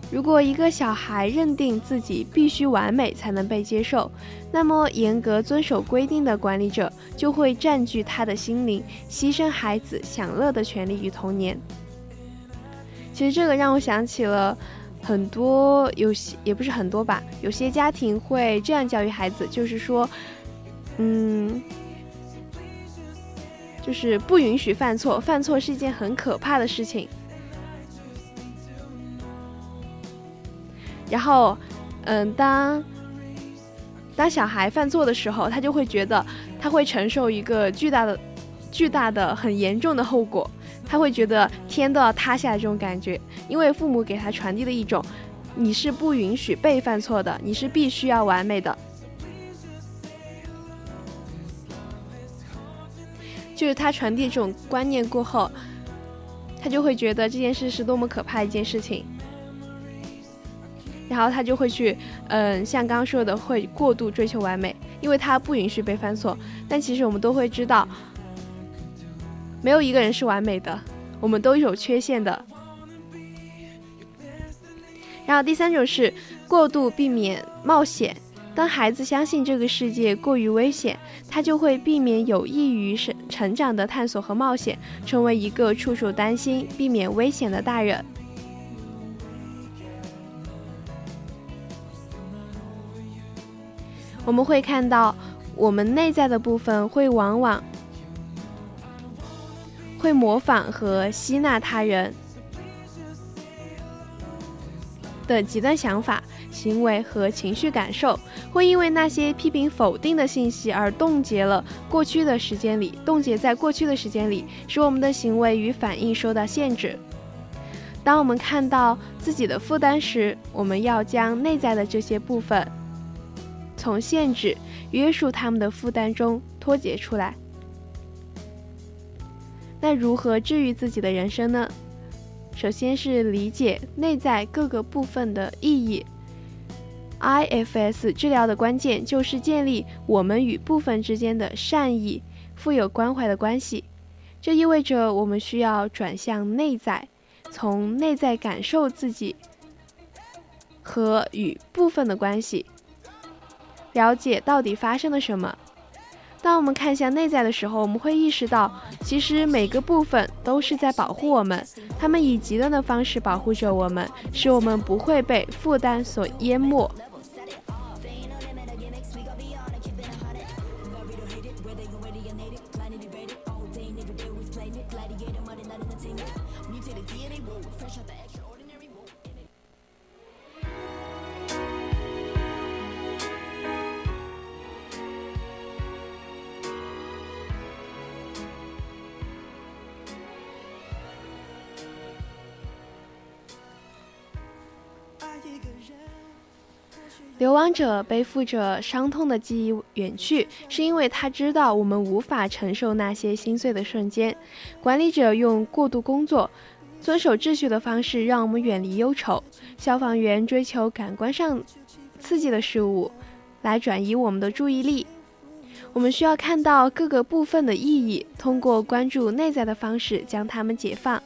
如果一个小孩认定自己必须完美才能被接受，那么严格遵守规定的管理者就会占据他的心灵，牺牲孩子享乐的权利与童年。其实这个让我想起了很多有些也不是很多吧，有些家庭会这样教育孩子，就是说，嗯，就是不允许犯错，犯错是一件很可怕的事情。然后，嗯，当当小孩犯错的时候，他就会觉得他会承受一个巨大的、巨大的、很严重的后果，他会觉得天都要塌下来这种感觉，因为父母给他传递的一种，你是不允许被犯错的，你是必须要完美的，就是他传递这种观念过后，他就会觉得这件事是多么可怕一件事情。然后他就会去，嗯，像刚刚说的，会过度追求完美，因为他不允许被犯错。但其实我们都会知道，没有一个人是完美的，我们都有缺陷的。然后第三种是过度避免冒险。当孩子相信这个世界过于危险，他就会避免有益于成成长的探索和冒险，成为一个处处担心、避免危险的大人。我们会看到，我们内在的部分会往往会模仿和吸纳他人的极端想法、行为和情绪感受，会因为那些批评否定的信息而冻结了过去的时间里，冻结在过去的时间里，使我们的行为与反应受到限制。当我们看到自己的负担时，我们要将内在的这些部分。从限制、约束他们的负担中脱节出来。那如何治愈自己的人生呢？首先是理解内在各个部分的意义。IFS 治疗的关键就是建立我们与部分之间的善意、富有关怀的关系。这意味着我们需要转向内在，从内在感受自己和与部分的关系。了解到底发生了什么。当我们看向内在的时候，我们会意识到，其实每个部分都是在保护我们，他们以极端的方式保护着我们，使我们不会被负担所淹没。流亡者背负着伤痛的记忆远去，是因为他知道我们无法承受那些心碎的瞬间。管理者用过度工作、遵守秩序的方式让我们远离忧愁。消防员追求感官上刺激的事物，来转移我们的注意力。我们需要看到各个部分的意义，通过关注内在的方式将它们解放。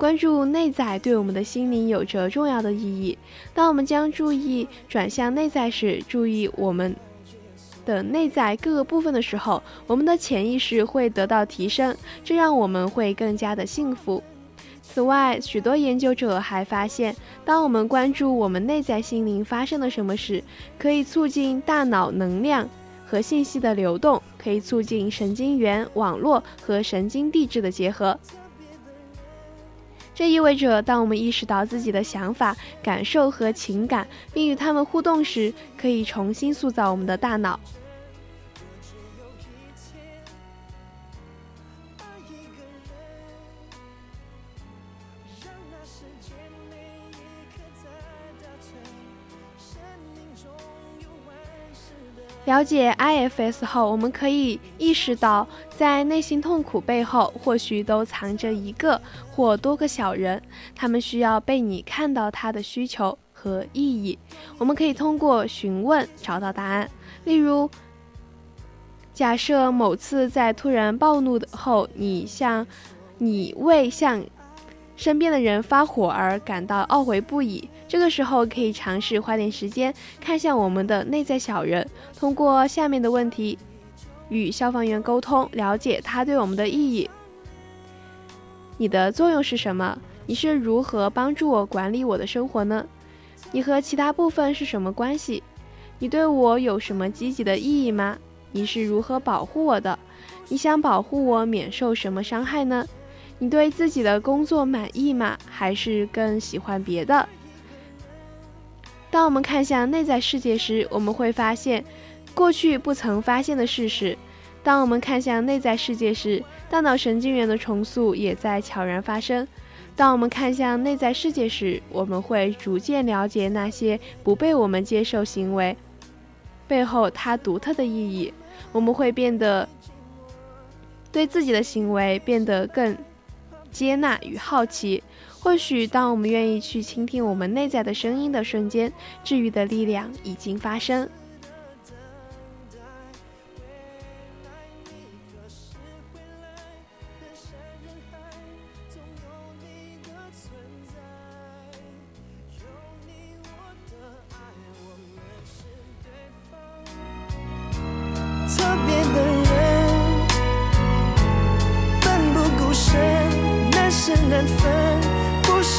关注内在对我们的心灵有着重要的意义。当我们将注意转向内在时，注意我们的内在各个部分的时候，我们的潜意识会得到提升，这让我们会更加的幸福。此外，许多研究者还发现，当我们关注我们内在心灵发生了什么时，可以促进大脑能量和信息的流动，可以促进神经元网络和神经递质的结合。这意味着，当我们意识到自己的想法、感受和情感，并与他们互动时，可以重新塑造我们的大脑。了解 IFS 后，我们可以意识到，在内心痛苦背后，或许都藏着一个或多个小人，他们需要被你看到他的需求和意义。我们可以通过询问找到答案。例如，假设某次在突然暴怒后，你向你为向身边的人发火而感到懊悔不已。这个时候可以尝试花点时间看向我们的内在小人，通过下面的问题与消防员沟通，了解他对我们的意义。你的作用是什么？你是如何帮助我管理我的生活呢？你和其他部分是什么关系？你对我有什么积极的意义吗？你是如何保护我的？你想保护我免受什么伤害呢？你对自己的工作满意吗？还是更喜欢别的？当我们看向内在世界时，我们会发现过去不曾发现的事实。当我们看向内在世界时，大脑神经元的重塑也在悄然发生。当我们看向内在世界时，我们会逐渐了解那些不被我们接受行为背后它独特的意义。我们会变得对自己的行为变得更接纳与好奇。或许，当我们愿意去倾听我们内在的声音的瞬间，治愈的力量已经发生。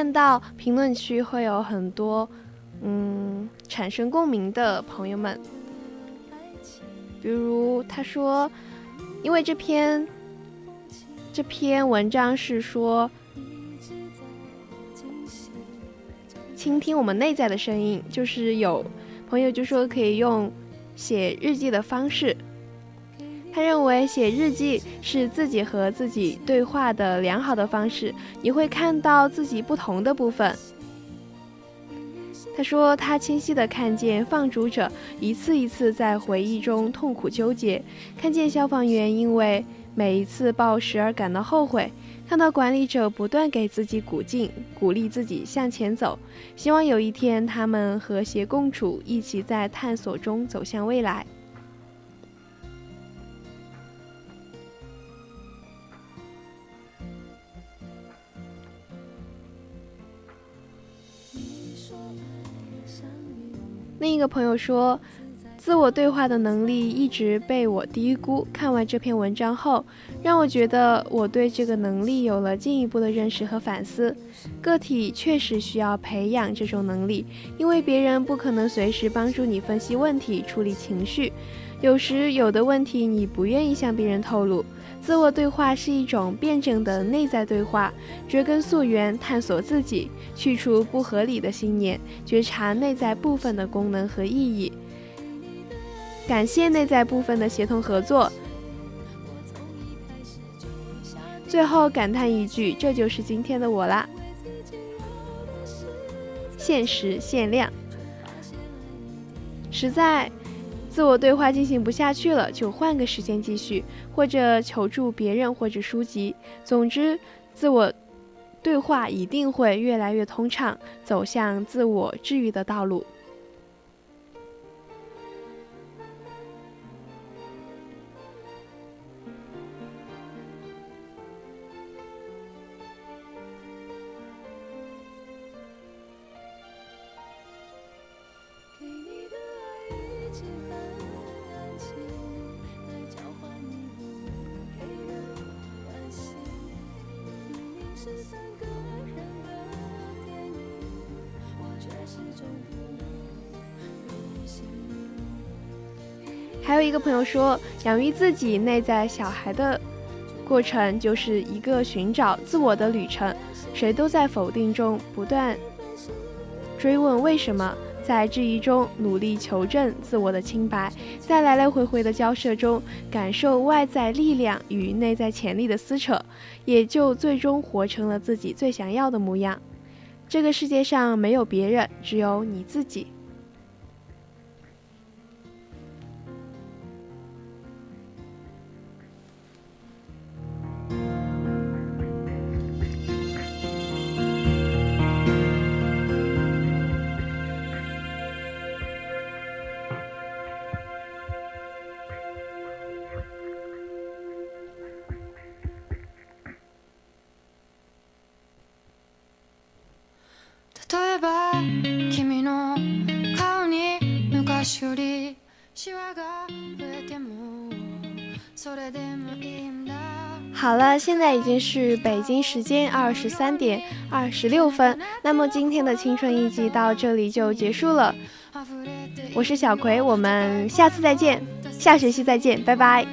看到评论区会有很多，嗯，产生共鸣的朋友们，比如他说，因为这篇这篇文章是说。倾听我们内在的声音，就是有朋友就说可以用写日记的方式。他认为写日记是自己和自己对话的良好的方式，你会看到自己不同的部分。他说他清晰地看见放逐者一次一次在回忆中痛苦纠结，看见消防员因为每一次暴食而感到后悔。看到管理者不断给自己鼓劲，鼓励自己向前走，希望有一天他们和谐共处，一起在探索中走向未来。另一个朋友说。自我对话的能力一直被我低估。看完这篇文章后，让我觉得我对这个能力有了进一步的认识和反思。个体确实需要培养这种能力，因为别人不可能随时帮助你分析问题、处理情绪。有时有的问题你不愿意向别人透露。自我对话是一种辩证的内在对话，追根溯源，探索自己，去除不合理的信念，觉察内在部分的功能和意义。感谢内在部分的协同合作。最后感叹一句，这就是今天的我啦。限时限量，实在自我对话进行不下去了，就换个时间继续，或者求助别人或者书籍。总之，自我对话一定会越来越通畅，走向自我治愈的道路。有一个朋友说，养育自己内在小孩的过程就是一个寻找自我的旅程。谁都在否定中不断追问为什么，在质疑中努力求证自我的清白，在来来回回的交涉中感受外在力量与内在潜力的撕扯，也就最终活成了自己最想要的模样。这个世界上没有别人，只有你自己。好了，现在已经是北京时间二十三点二十六分。那么今天的青春一集到这里就结束了。我是小葵，我们下次再见，下学期再见，拜拜。